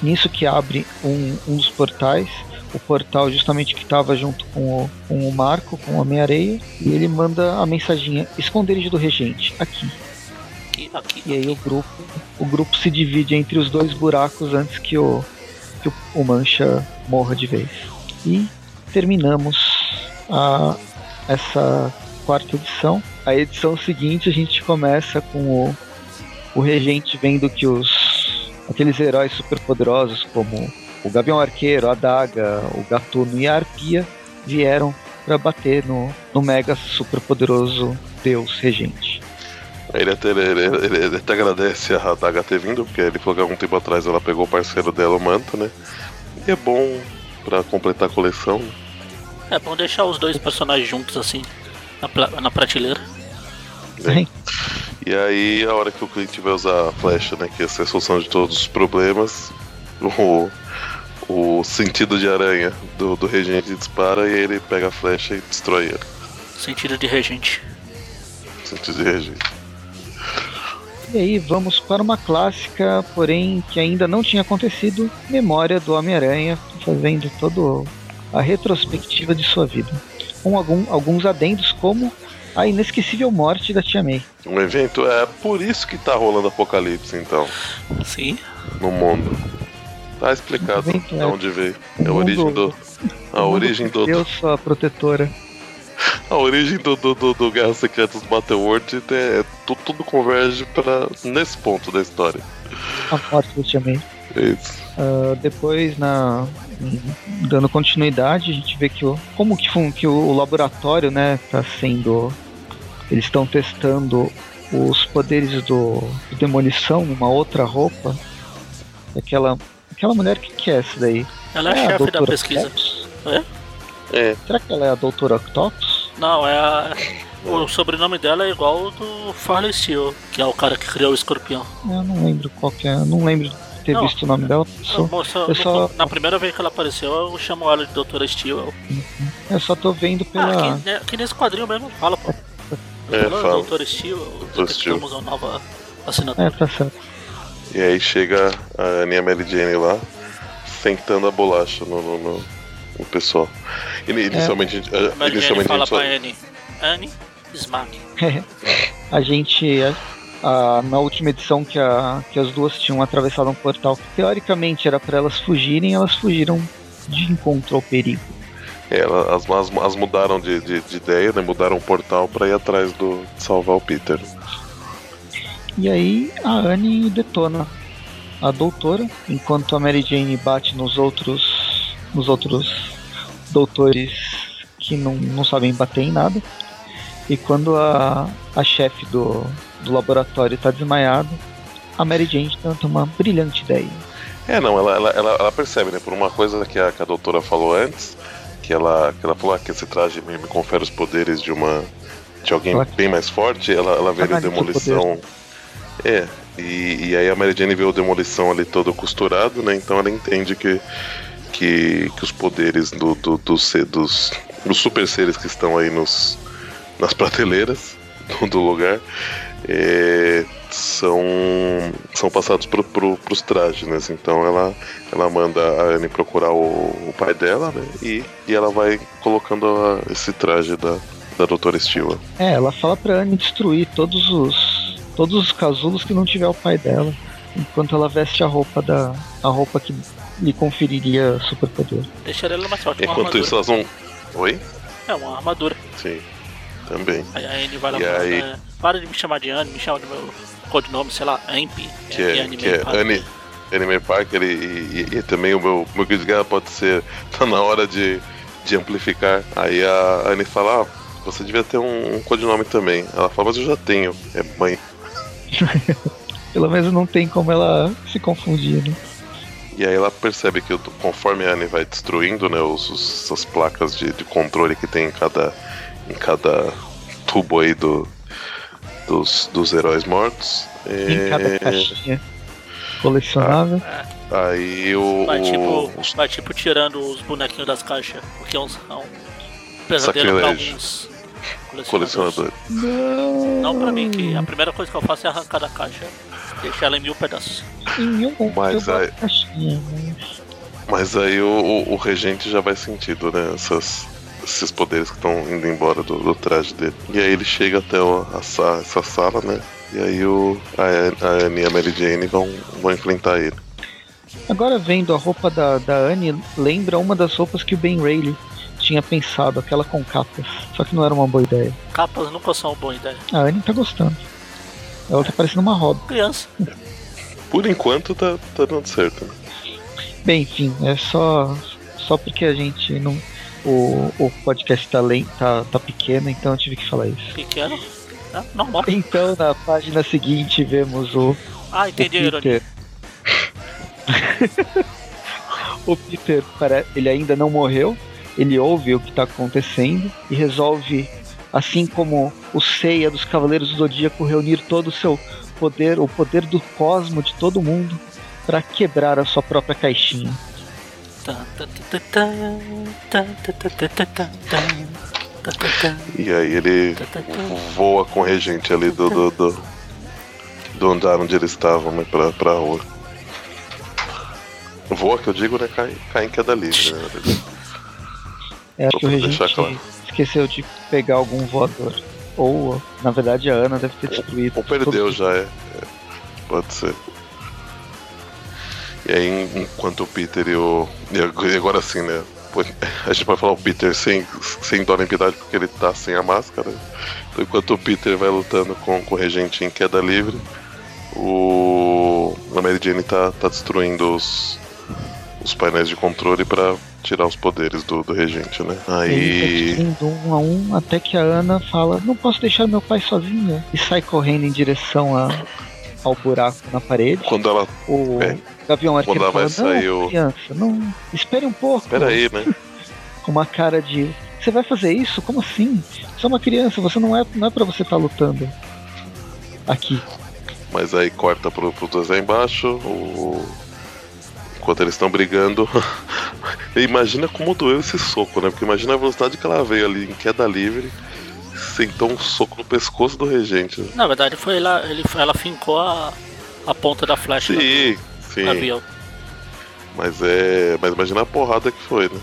Nisso que abre um, um dos portais. O portal justamente que estava junto com o, com o Marco, com o Homem-Areia. E ele manda a mensaginha: esconderijo do regente, aqui.
Aqui, aqui.
E aí o grupo, o grupo se divide entre os dois buracos antes que o, que o, o Mancha morra de vez. E terminamos a, essa quarta edição. A edição seguinte a gente começa com o, o regente vendo que os aqueles heróis superpoderosos como o Gavião Arqueiro, a Daga, o Gatuno e a Arpia vieram para bater no, no mega superpoderoso Deus regente.
Ele até, ele, ele- ele até agradece a Daga ter vindo, porque ele falou que algum tempo atrás ela pegou o parceiro dela, o manto, né? E é bom pra completar a coleção.
É bom deixar os dois personagens juntos assim, na, na prateleira.
Né? E aí, a hora que o cliente vai usar a flecha, né? Que essa é a solução de todos os problemas, o, o sentido de aranha do, do regente dispara e ele pega a flecha e destrói ele.
Sentido de regente.
Sentido de regente.
E aí vamos para uma clássica, porém que ainda não tinha acontecido, Memória do Homem-Aranha, fazendo toda a retrospectiva de sua vida. Com algum, alguns adendos como a inesquecível morte da Tia May.
Um evento, é por isso que tá rolando apocalipse, então,
Sim.
no mundo. Tá explicado
Um evento,
de
é.
onde veio. É a origem do. A origem do,
Eu sou a protetora.
A origem do, do, do, do Guerra Secretas Battleworld é, é tu- tudo converge para nesse ponto da história.
A morte da Tia May.
Isso.
Ah, depois, na, dando continuidade, a gente vê que o, como que, que o laboratório né, tá sendo. Eles estão testando os poderes do, do demolição numa outra roupa. Aquela, aquela mulher que, que é essa daí?
Ela é,
a
chefe da
Doutora
pesquisa.
Octopus?
É,
Será que ela é a Doutora Octopus?
Não, é a. O sobrenome dela é igual ao do Farley Steel, que é o cara que criou o escorpião.
Eu não lembro qual que é. eu Não lembro ter
Não.
visto o nome dela. Só,
Eu só-
eu só-
Na primeira vez que ela apareceu, eu chamo ela de Doutora Steel. Eu-
eu só tô vendo pela.
Ah, aqui, né, aqui nesse quadrinho mesmo fala, pô.
é,
Falou,
fala.
Doutora Steel,
Doutor Steel.
detectamos uma nova
É,
assinatura.
tá certo.
E aí chega a Aninha Mary Jane lá, sentando a bolacha no, no, no- no pessoal. Ini- Inicialmente, a gente- a-
Jane
inicialmente a
fala
gente só.
pra Annie, Annie, Smack.
a gente a- a- na última edição que, a, que as duas tinham atravessado um portal que teoricamente era para elas fugirem, elas fugiram de encontro ao perigo.
É, ela- as, as, mudaram de, de, de ideia, né? Mudaram o portal pra ir atrás do salvar o Peter.
E aí a Anne detona a doutora, enquanto a Mary Jane bate nos outros nos outros doutores que não, não sabem bater em nada. E quando a, a chefe do, do laboratório está desmaiada, a Mary Jane tenta uma brilhante ideia.
É, não, ela, ela, ela, ela percebe, né? Por uma coisa que a, que a doutora falou antes, que ela, que ela falou ah, que esse traje me, me confere os poderes de uma. de alguém
Ela-
bem mais forte, ela, ela vê
o
demolição. É, e, e aí a Mary Jane vê o demolição ali todo costurado, né? Então ela entende que, que, que os poderes do, do, do dos, dos super seres que estão aí nos, nas prateleiras do, do lugar é, são, são passados pro, pro, pros trajes, né? Então ela, ela manda a Anne procurar o, o pai dela, né? E, e ela vai colocando a- esse traje da, da Doutora Stewart.
É, ela fala pra Anne destruir todos os todos os casulos que não tiver o pai dela, enquanto ela veste a roupa da a roupa que lhe conferiria superpoder.
Deixaria ela mais forte.
Enquanto isso, elas vão. Oi?
É, uma armadura.
Sim, também.
Aí a Anne vai lá
E
fala,
aí?
né, Para de me chamar de Anne, me chama do meu codinome, sei lá, Amp.
Que é, que é Annie, Anime Parker e, e- e também o meu, meu de guerra pode ser. Tá na hora de, de amplificar. Aí a Annie fala: Ah, você devia ter um, um codinome também. Ela fala: Mas eu já tenho. É mãe.
Pelo menos não tem como ela se confundir, né?
E aí ela percebe que conforme a Anne vai destruindo né, os, os- as placas de, de controle que tem em cada, em cada tubo aí do, dos, dos heróis mortos.
Em cada
é,
caixinha colecionável.
aí o,
Vai tipo,
os-
vai tipo tirando os bonequinhos das caixas, porque é um, é um pesadelo pra
Sacrilégio.
alguns
colecionadores.
Não,
Não pra mim, que a primeira coisa que eu faço é arrancar da caixa, deixar ela em mil pedaços.
Em mil
Mas aí-
caixinha, mas...
Mas aí o, o, o regente já vai sentindo, né? Essas, esses poderes que estão indo embora do, do traje dele. E aí ele chega até o- a, sa- essa sala, né? E aí o, a, a Anne e a Mary Jane vão, vão enfrentar ele.
Agora vendo a roupa da, da Anne, lembra uma das roupas que o Ben Rayleigh tinha pensado, aquela com capas. Só que não era uma boa ideia.
Capas nunca são uma boa ideia.
A Anne tá gostando. Ela tá parecendo uma roda.
Criança.
Por enquanto tá, tá dando certo. Né?
Bem, enfim, é só só porque a gente não o, o podcast tá, len- tá, tá pequeno, então eu tive que falar isso.
Pequeno. É, normal.
Então, na página seguinte, vemos o,
Ah,
o
entendi ironia.
Peter. o Peter, ele ainda não morreu, ele ouve o que está acontecendo e resolve, assim como o Seiya dos Cavaleiros do Zodíaco, reunir todo o seu poder, o poder do cosmo de todo mundo, para quebrar a sua própria caixinha.
E aí ele voa com o regente ali do, do, do, do andar onde eles estavam, né? Pra, pra rua. Voa que eu digo, né? Cai, cai em queda livre, né?
Acho que o regente
claro.
esqueceu de pegar algum voador. Ou, na verdade, a Ana deve ter destruído.
Ou perdeu
todos-
já, é. É, Pode ser. E aí, en- enquanto o Peter e o. E ag- agora sim, né? A gente pode falar o Peter sem, sem dó nem piedade porque ele tá sem a máscara. Então, enquanto o Peter vai lutando com, com o regente em queda livre, o. A Mary Jane tá, tá destruindo os, os painéis de controle pra tirar os poderes do, do regente, né?
Ele tá
Aí.
um a um até que a Ana fala: Não posso deixar meu pai sozinha. E sai correndo em direção a, ao buraco na parede.
Quando ela.
O
É.
Gavião Arqueiro
Quando ela vai
fala: Não,
sair o-
criança, não. Espere um pouco.
Pera aí, né?
Com uma cara de: Você vai fazer isso? Como assim? Você é uma criança, você não é, não é pra você estar lutando aqui.
Mas aí corta pro, pro dois lá embaixo. O... Enquanto eles estão brigando. E imagina como doeu esse soco, né? Porque imagina a velocidade que ela veio ali em queda livre. Sentou um soco no pescoço do regente. né?
Na verdade, foi lá, ele, ela fincou a, a ponta da flecha
Sim,
do
sim.
avião.
Mas é. Mas imagina a porrada que foi, né?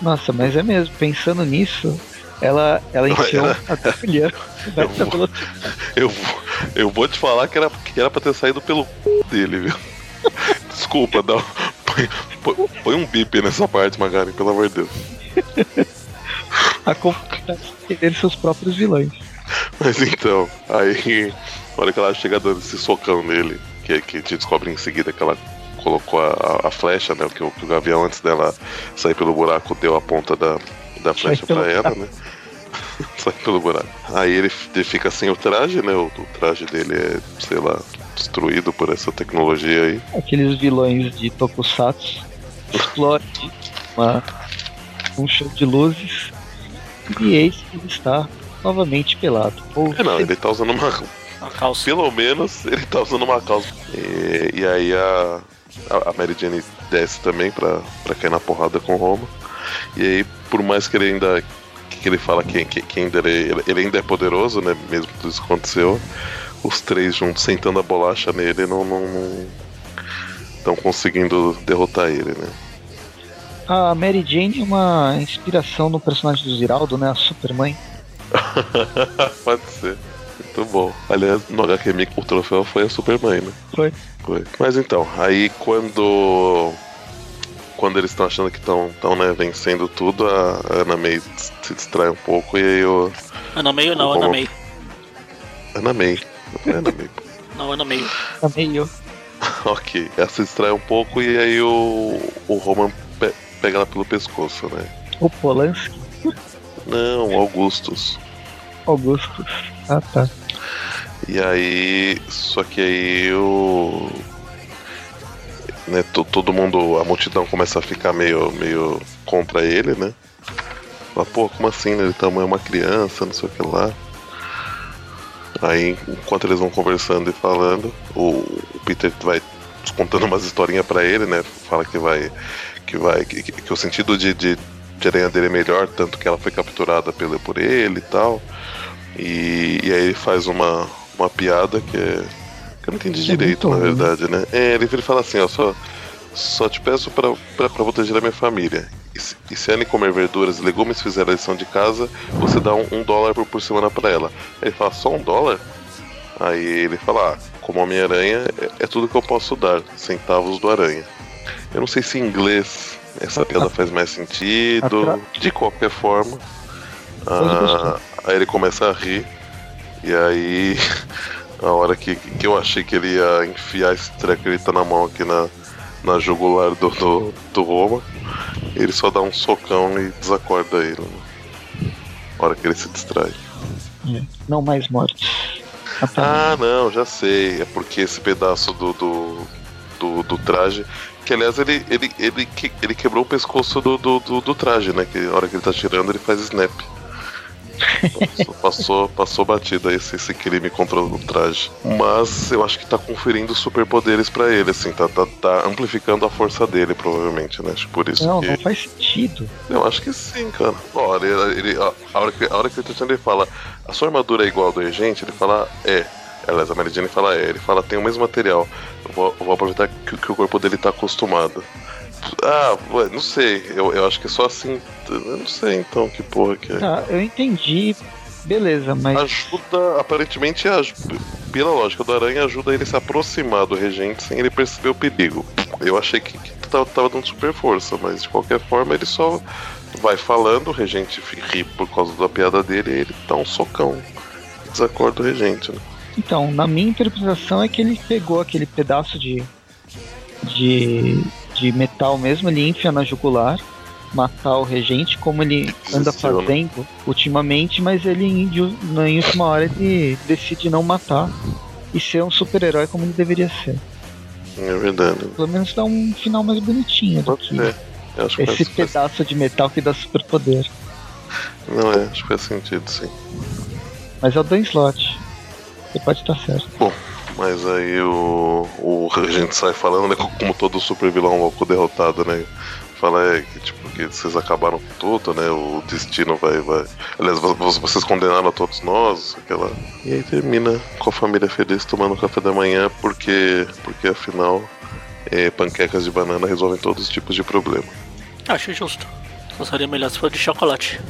Nossa, mas é mesmo, pensando nisso, ela, ela
Ela-
a
Eu vou-
velocidade.
Eu, vou- eu vou te falar que era, que era pra ter saído pelo c... dele, viu? Desculpa, dá, põe, põe- põe um bip nessa parte, Magari, pelo amor de Deus.
a ter seus próprios vilões.
Mas então, aí, na hora que ela chega dando esse socão nele, que, que a gente descobre em seguida que ela colocou a, a flecha, né? Que o, que o Gavião, antes dela sair pelo buraco, deu a ponta da, da flecha pra ela, né? Sai pelo buraco. Aí ele, ele, fica sem o traje, né? O, o, traje dele é, sei lá, destruído por essa tecnologia aí.
Aqueles vilões de Tokusatsu explode uma, um show de luzes e eis que ele está novamente pelado.
Ou é, não, ele tá usando uma, uma calça. Pelo menos ele tá usando uma calça. E, e aí a, a Mary Jane desce também pra, pra cair na porrada com Roma. E aí, por mais que ele ainda. que ele fala que, que, que ainda ele, ele, ainda é poderoso, né? Mesmo que tudo isso aconteceu. Os três juntos sentando a bolacha nele não estão conseguindo derrotar ele, né?
A Mary Jane é uma inspiração no personagem do Ziraldo, né? A Supermãe.
Pode ser. Muito bom. Aliás, no HQ o troféu foi a Superman, né?
Foi.
Foi. Mas então, aí quando. Quando eles estão achando que estão tão, né, vencendo tudo, a Ana May se distrai um pouco e aí o.
Ana May ou não, Ana May?
Ana May. Não é Ana May.
não, Ana May.
Ana May.
ok. Ela se distrai um pouco e aí o, o Roman pe pega ela pelo pescoço, né?
O Polanski?
Não, Augustus.
Augustus. Ah, tá.
E aí, só que aí o. Né, todo mundo, a multidão começa a ficar meio, meio contra ele, né? Fala, pô, como assim? Né? Ele tá uma criança, não sei o que lá. Aí, enquanto eles vão conversando e falando, o, Peter vai contando umas historinhas para ele, né? Fala que vai. Que vai. Que, que o sentido de, de, de aranha dele é melhor, tanto que ela foi capturada pelo, por ele e tal. E, e aí ele faz uma, uma piada que é. Que eu não entendi é direito, na verdade, né? É, ele, ele fala assim, ó, só, só te peço pra proteger a minha família. E se, e se Anne comer verduras e legumes fizer a lição de casa, você dá um, um dólar por, por semana pra ela. Aí ele fala, só um dólar? Aí ele fala, ah, como Homem-Aranha, é, é tudo que eu posso dar, centavos do aranha. Eu não sei se em inglês essa piada faz mais sentido. De qualquer forma. Ah, aí ele começa a rir. E aí, a hora que, que eu achei que ele ia enfiar esse treco, ele tá na mão aqui na, na jugular do, do, do Roma, ele só dá um socão e desacorda ele. Né? A hora que ele se distrai.
É, não mais mortes.
Ah, não, já sei. É porque esse pedaço do, do, do, do traje. Que aliás ele, ele, ele, ele quebrou o pescoço do, do, do, do traje, né? Que a hora que ele tá tirando ele faz snap. Passou, passou, passou batida esse, esse crime contra o traje. Mas eu acho que tá conferindo superpoderes para ele, assim, tá, tá, tá, amplificando a força dele, provavelmente, né? Acho por isso
não,
que...
não faz sentido.
Eu acho que sim, cara. Olha, ele, ele, a, a, hora que, a hora que ele fala, a sua armadura é igual do regente, ele fala, é. Aliás, a Meridiane fala, é. Ele fala, tem o mesmo material. Eu vou, eu vou aproveitar que, que o corpo dele tá acostumado. Ah, não sei. Eu, eu acho que é só assim. Eu não sei então que porra que é.
Tá, eu entendi. Beleza, mas.
Ajuda, aparentemente, pela lógica do aranha, ajuda ele a se aproximar do regente sem ele perceber o perigo. Eu achei que, que tava, tava dando super força, mas de qualquer forma ele só vai falando, o regente ri por causa da piada dele e ele dá um socão. Desacorda o regente, né?
Então, na minha interpretação é que ele pegou aquele pedaço de. de de metal mesmo, ele enfia na jugular, matar o regente, como ele anda fazendo ultimamente, mas ele em última hora ele decide não matar e ser um super-herói como ele deveria ser.
É verdade.
Pelo menos dá um final mais bonitinho do que esse pedaço faz... de metal que dá superpoder.
Não é, acho que faz sentido, sim.
Mas é o Dan Slot. Você pode estar certo.
Bom, mas aí o, o a gente sai falando, né? Como todo super vilão louco derrotado, né? Fala é, que tipo, que vocês acabaram com tudo, né? O destino vai. vai... Aliás, vocês condenaram a todos nós, aquela. E aí termina com a família feliz tomando café da manhã, porque. Porque afinal é, panquecas de banana resolvem todos os tipos de problema.
Acho justo. Só seria melhor se for de chocolate.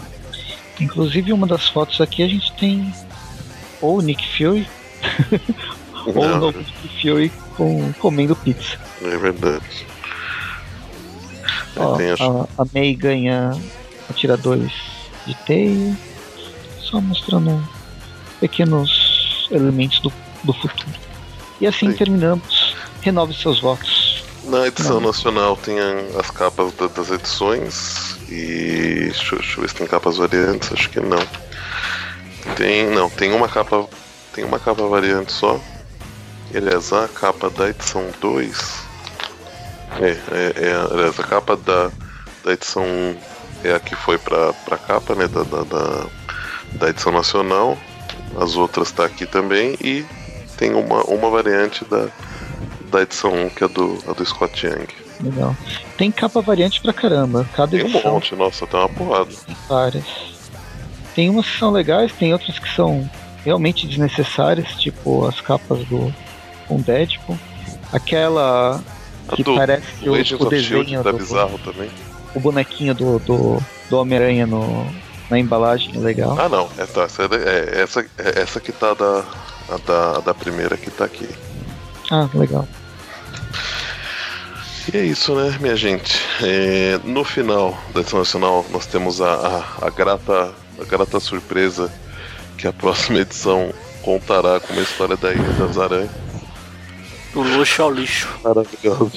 Inclusive uma das fotos aqui a gente tem ou o Nick Fury ou o novo Nick Fury com, comendo pizza.
É verdade.
Ó, a, a May ganha, atira dois de teia. Só mostrando pequenos elementos do, do futuro. E assim
Sim.
terminamos. Renove seus votos.
Na edição
Não.
nacional tem as capas da- das edições e deixa, deixa eu ver se tem capas variantes, acho que não. Tem, não, tem uma capa, tem uma capa variante só. Aliás, a capa da edição 2 é, é, é aliás, a capa da, da edição 1 é a que foi pra, pra capa, né, da, da, da, da edição nacional. As outras tá aqui também e tem uma, uma variante da, da edição 1, que é do, a do Scott Young.
Legal. Tem capa variante pra caramba. Cada
Tem um
edição
monte, nossa, tem uma porrada.
tem várias. Tem umas que são legais, tem outras que são realmente desnecessárias, tipo as capas do com Deadpool. Aquela que
do
parece
o
o, o
Shield
desenho
tá
do,
bizarro também.
o bonequinho do, do, do Homem-Aranha no, na embalagem, é legal.
Ah não, é, tá, essa, é, essa, é essa que tá da, a da, da primeira que tá aqui.
Ah, legal.
E é isso, né, minha gente? É, no final da edição nacional, nós temos a, a, a grata, a grata surpresa que a próxima edição contará com uma história da Ilha das Aranhas.
Do luxo ao lixo.
Maravilhosa.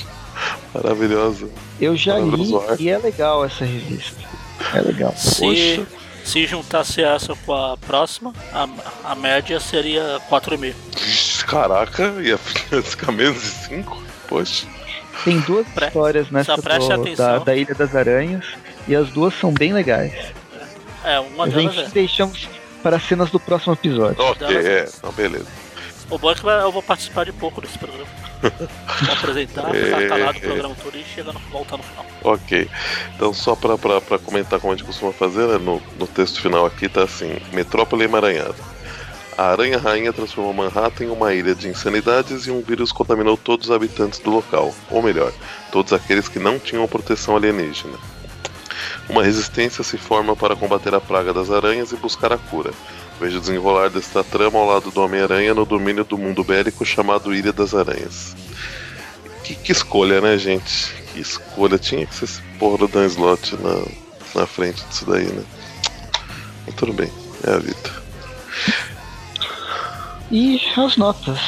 Maravilhosa.
Eu já li
Maravilhoso arte.
e é legal essa revista. É legal.
Se,
Poxa.
se juntasse essa com a próxima, a, a média seria 4,5.
Ixi, Caraca, ia ficar menos de 5? Poxa.
Tem duas
Pre-
histórias nessa
só preste
do-
atenção.
da, da Ilha das Aranhas e as duas são bem legais.
É, uma
A
delas
gente
é.
deixamos para cenas do próximo episódio.
Ok, é, então beleza.
O bom é que eu vou participar de pouco desse programa. Vou apresentar, ficar calado
é.
o programa todo e chega no, voltar no final.
Ok. Então, só pra, pra, pra comentar como a gente costuma fazer, né? no, no texto final aqui tá assim: Metrópole emaranhada. A aranha rainha transformou Manhattan em uma ilha de insanidades e um vírus contaminou todos os habitantes do local. Ou melhor, todos aqueles que não tinham proteção alienígena. Uma resistência se forma para combater a praga das aranhas e buscar a cura. Veja o desenrolar desta trama ao lado do Homem-Aranha no domínio do mundo bélico chamado Ilha das Aranhas. Que, que escolha, né, gente? Que escolha. Tinha que ser esse porra do Dan Slott na, na frente disso daí, né? Mas tudo bem, é a vida.
E as notas.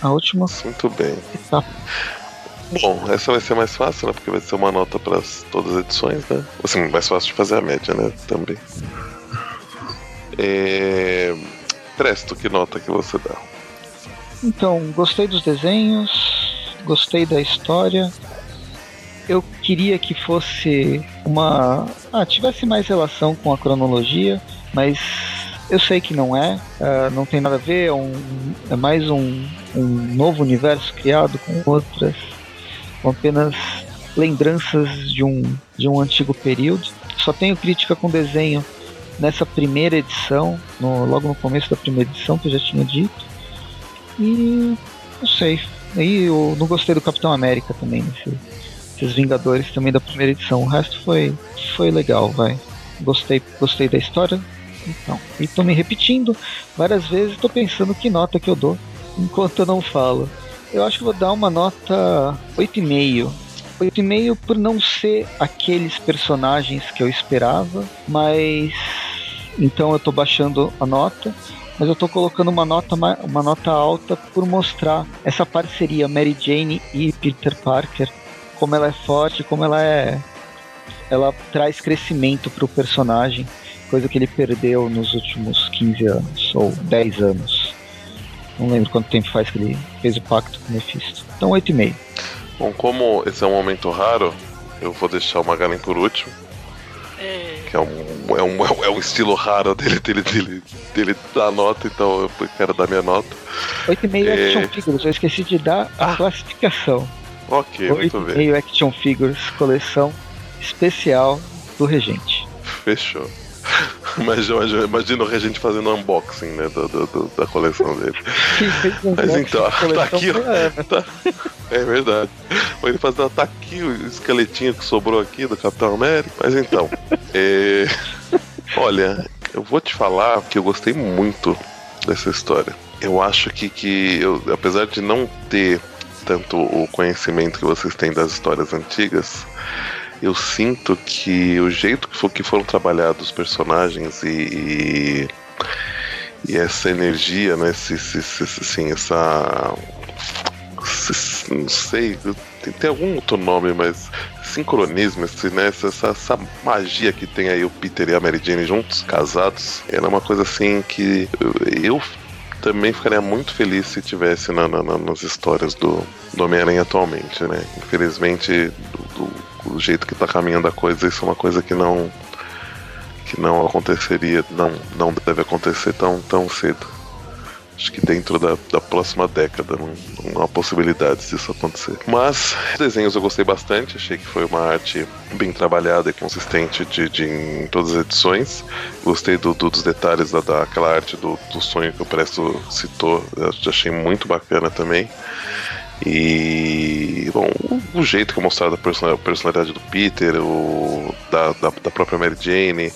A última
Muito bem.
etapa.
Bom, essa vai ser mais fácil, né? Porque vai ser uma nota para todas as edições, né? Assim, mais fácil de fazer a média, né? Também. É... Presto, que nota que você dá?
Então, gostei dos desenhos, gostei da história. Eu queria que fosse uma. Ah, tivesse mais relação com a cronologia, mas eu sei que não é, ah, não tem nada a ver, é, um, é mais um, um novo universo criado com outras, com apenas lembranças de um, de um antigo período. Só tenho crítica com desenho nessa primeira edição, no- logo no começo da primeira edição, que eu já tinha dito. E não sei. Aí eu não gostei do Capitão América também, nesse, esses Vingadores também da primeira edição. O resto foi, foi legal, vai. Gostei, gostei da história. Então, e tô me repetindo várias vezes, tô pensando que nota que eu dou enquanto eu não falo. Eu acho que vou dar uma nota 8,5. 8,5 por não ser aqueles personagens que eu esperava, mas então eu tô baixando a nota mas eu tô colocando uma nota, ma- uma nota alta por mostrar essa parceria Mary Jane e Peter Parker, como ela é forte, como ela é. Ela traz crescimento pro personagem, coisa que ele perdeu nos últimos 15 anos, ou 10 anos. Não lembro quanto tempo faz que ele fez o pacto com o Mephisto. Então 8,5.
Bom, como esse é um momento raro, eu vou deixar o Magalhães por último,
É,
que é um, é um, é um estilo raro dele, dele, dele, dele dar nota, então eu quero dar minha nota.
8,5
É.
Action Figures, eu esqueci de dar a
Ah.
classificação.
Ok, muito bem.
8,5 Action Figures, coleção especial do Regente.
Fechou. Imagina, imagina, imagina o Regente fazendo unboxing, né, do, do- do- da coleção dele. Mas então, tá aqui,
Ana.
Tá. É verdade. Ele fazendo, tá aqui o esqueletinho que sobrou aqui do Capitão América. Mas então, é... olha, eu vou te falar que eu gostei muito dessa história. Eu acho que, que eu, apesar de não ter tanto o conhecimento que vocês têm das histórias antigas, eu sinto que o jeito que, for, que foram trabalhados os personagens e, e, e essa energia, né? Esse, esse, esse, assim, essa. Não sei, tem, tem algum outro nome, mas sincronismo, esse, né, essa, essa, magia que tem aí o Peter e a Mary Jane juntos, casados, era uma coisa assim que eu, eu também ficaria muito feliz se tivesse na, na, nas histórias do, do Homem-Aranha atualmente, né? Infelizmente, do, do, do, jeito que tá caminhando a coisa, isso é uma coisa que não que não aconteceria, não, não deve acontecer tão, tão cedo. Acho que dentro da, da próxima década não, não há possibilidades disso acontecer. Mas desenhos eu gostei bastante, achei que foi uma arte bem trabalhada e consistente de, de em todas as edições. Gostei do, do, dos detalhes da, daquela arte do, do sonho que o Presto citou, achei muito bacana também. E, bom, o, jeito que é mostrado a personalidade do Peter, o, da, da, da própria Mary Jane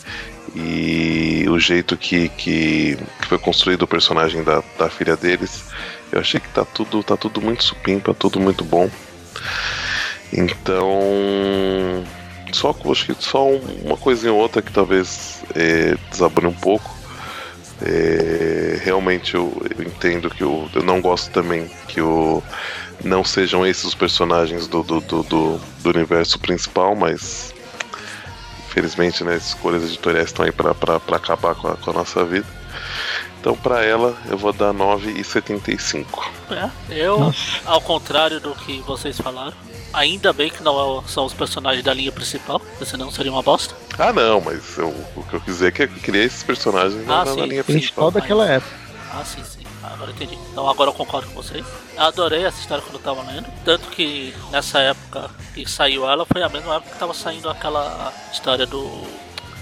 e o jeito que, que, que, foi construído o personagem da, da filha deles, eu achei que tá tudo, tá tudo muito supimpa, tudo muito bom. Então, só acho que só uma coisinha ou outra que talvez é, desabone um pouco. É, realmente eu, eu, entendo que eu, eu não gosto também que o, não sejam esses os personagens do, do, do, do, do universo principal, mas Infelizmente, né, escolhas editoriais estão aí para acabar com a, com a nossa vida. Então, para ela, eu vou dar 9,75.
É, eu, Nossa. ao contrário do que vocês falaram, ainda bem que não são os personagens da linha principal, senão seria uma bosta.
Ah, não, mas eu, o que eu quis dizer é que eu criei esses personagens ah, na, na, linha
principal. daquela época.
Ah, sim, sim. Agora entendi. Então agora eu concordo com vocês. Eu adorei essa história quando eu tava lendo. Tanto que nessa época que saiu ela foi a mesma época que tava saindo aquela história do.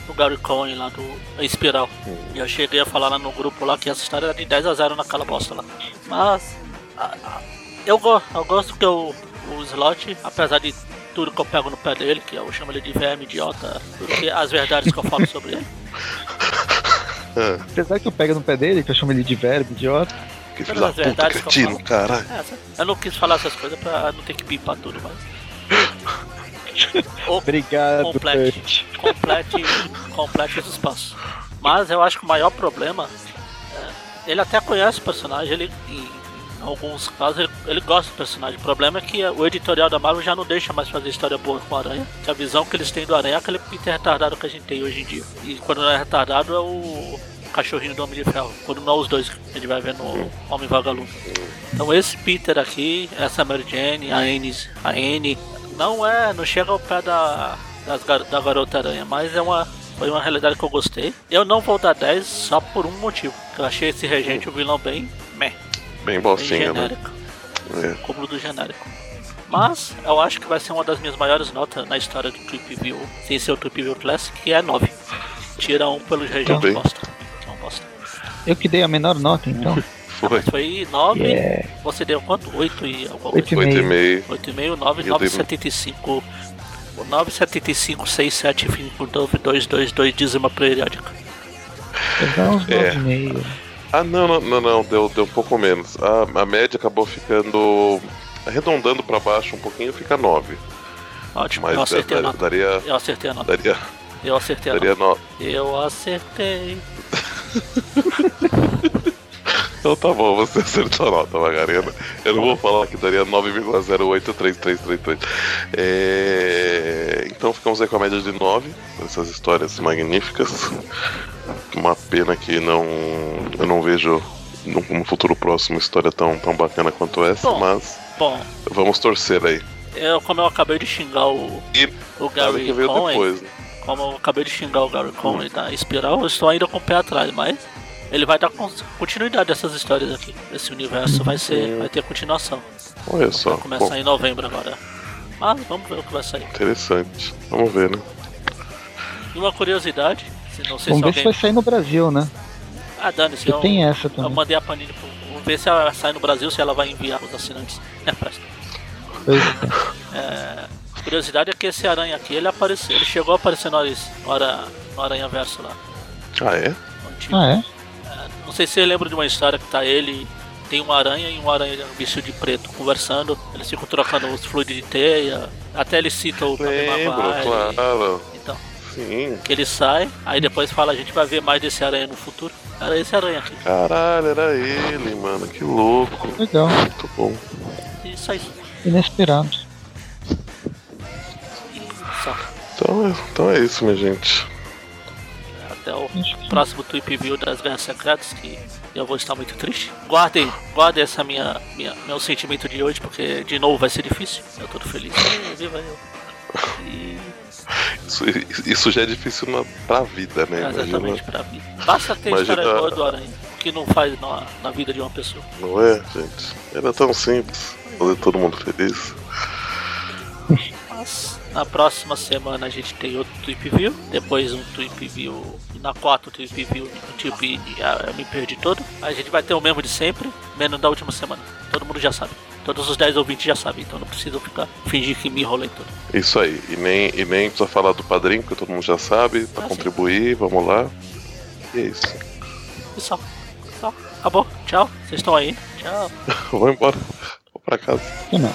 Do Gary Cohen lá do Espiral. E eu cheguei a falar lá no grupo lá que essa história era de 10 a 0 naquela bosta lá. Mas. A, a, eu, go, eu gosto que o, o slot, apesar de tudo que eu pego no pé dele, que eu chamo ele de verme idiota, porque as verdades que eu falo sobre ele.
É. Apesar que eu pego no pé dele, que eu chamo ele de verbo, idiota.
Que filho da puta, cretino, caralho. É,
eu não quis falar essas coisas pra não ter que pipar tudo, mas.
Obrigado,
complete, complete, complete os espaços. Mas eu acho que o maior problema. É, ele até conhece o personagem, ele, em alguns casos ele, ele, gosta do personagem. O problema é que o editorial da Marvel já não deixa mais fazer história boa com o Aranha. Que a visão que eles têm do Aranha é aquele Peter retardado que a gente tem hoje em dia. E quando não é retardado é o cachorrinho do Homem de Ferro. Quando não é os dois que a gente vai ver no Homem Vagalume. Então esse Peter aqui, essa Mary Jane, a Anne, a Anne não é, não chega ao pé da, da Garota Aranha, mas é uma foi uma realidade que eu gostei. Eu não vou dar 10 só por um motivo. Eu achei esse regente o vilão bem meh.
Bem bocinha, né?
É. Como do genérico. Mas eu acho que vai ser uma das minhas maiores notas na história do Trip View, sem ser o Trip View Classic, que é 9. Tira um pelo região bosta. Não bosta.
Eu que dei a menor nota então.
Foi.
Foi 9. Yeah. Você deu quanto? 8 e alguma
coisa? 8,5.
8,5, 9, 9,75. 9,75, 6, 7, 9, 2, 2, 2, dízima periódica.
Dou uns 9,5. É.
Ah, não, não, não, não, deu, deu um pouco menos. A, a média acabou ficando. arredondando para baixo um pouquinho, fica 9.
Ótimo, Mas eu acertei
dar, a nota. Daria,
eu acertei a nota.
Daria,
eu acertei a
daria
nota. No... Eu acertei.
então tá bom, você acertou a nota, Magarena. Eu não vou falar que daria 9,083333. É... Então ficamos aí com a média de 9, essas histórias magníficas. Uma pena que não eu não vejo num, futuro próximo história tão, tão bacana quanto essa, bom, mas
bom.
vamos torcer aí.
Eu, como eu acabei de xingar o,
e
o Gary Conway, depois, né? como eu acabei de xingar o Gary Conway hum. da Espiral, eu estou ainda com o pé atrás, mas ele vai dar continuidade dessas histórias aqui. Esse universo vai ser, vai ter continuação.
Olha só.
Vai começar bom. em novembro agora. Mas vamos ver o que vai sair.
Interessante. Vamos ver, né?
E uma curiosidade, se não sei
Vamos
se
ver alguém... se vai sair no Brasil, né?
Ah, dane-se. Eu,
tem essa também.
Eu mandei a Panini. Vamos ver se ela sai no Brasil, se ela vai enviar os assinantes. É, presta. É, curiosidade é que esse aranha aqui, ele apareceu. Ele chegou a aparecer no, Aranha, no Aranha Verso lá.
Ah, é?
Ah, é?
É? Não sei se você lembra de uma história que tá ele tem uma aranha e um aranha vestido de preto conversando. Eles ficam trocando os fluidos de teia. Até ele cita o
Lembro, claro.
Então,
Sim.
que ele sai, aí depois fala, a gente vai ver mais desse aranha no futuro. Era esse aranha aqui.
Caralho, era ele, mano. Que louco.
Legal,
Muito bom.
Isso aí.
inesperado.
Então é, então é isso, minha gente.
Até o próximo Tweep View das Guerras Secretas, que eu vou estar muito triste. Guardem, guardem essa minha, minha meu sentimento de hoje, porque de novo vai ser difícil. Eu tô feliz. É, viva eu. E
Isso, isso já é difícil na, pra vida, né?
é exatamente
Imagina,
pra mim. Basta ter
Imagina-
história boa do Aranha, que não faz na, na vida de uma pessoa.
não é, gente? Era tão simples. Fazer todo mundo feliz.
Mas na próxima semana a gente tem outro Tweep View, depois um Tweep View, e na quarta Tweep View, um Tweep eu me perdi todo. A gente vai ter o mesmo de sempre, menos da última semana. Todo mundo já sabe. Todos os 10 ouvintes já sabem, então não preciso ficar fingir que me enrolei todo.
Isso aí. E nem, e nem precisa falar do padrinho, porque todo mundo já sabe. Pra
Ah, sim.
contribuir, vamos lá. E é isso.
E só. Só. Acabou. Tchau. Vocês estão aí. Tchau.
Vou embora. Vou pra casa.
Até mais.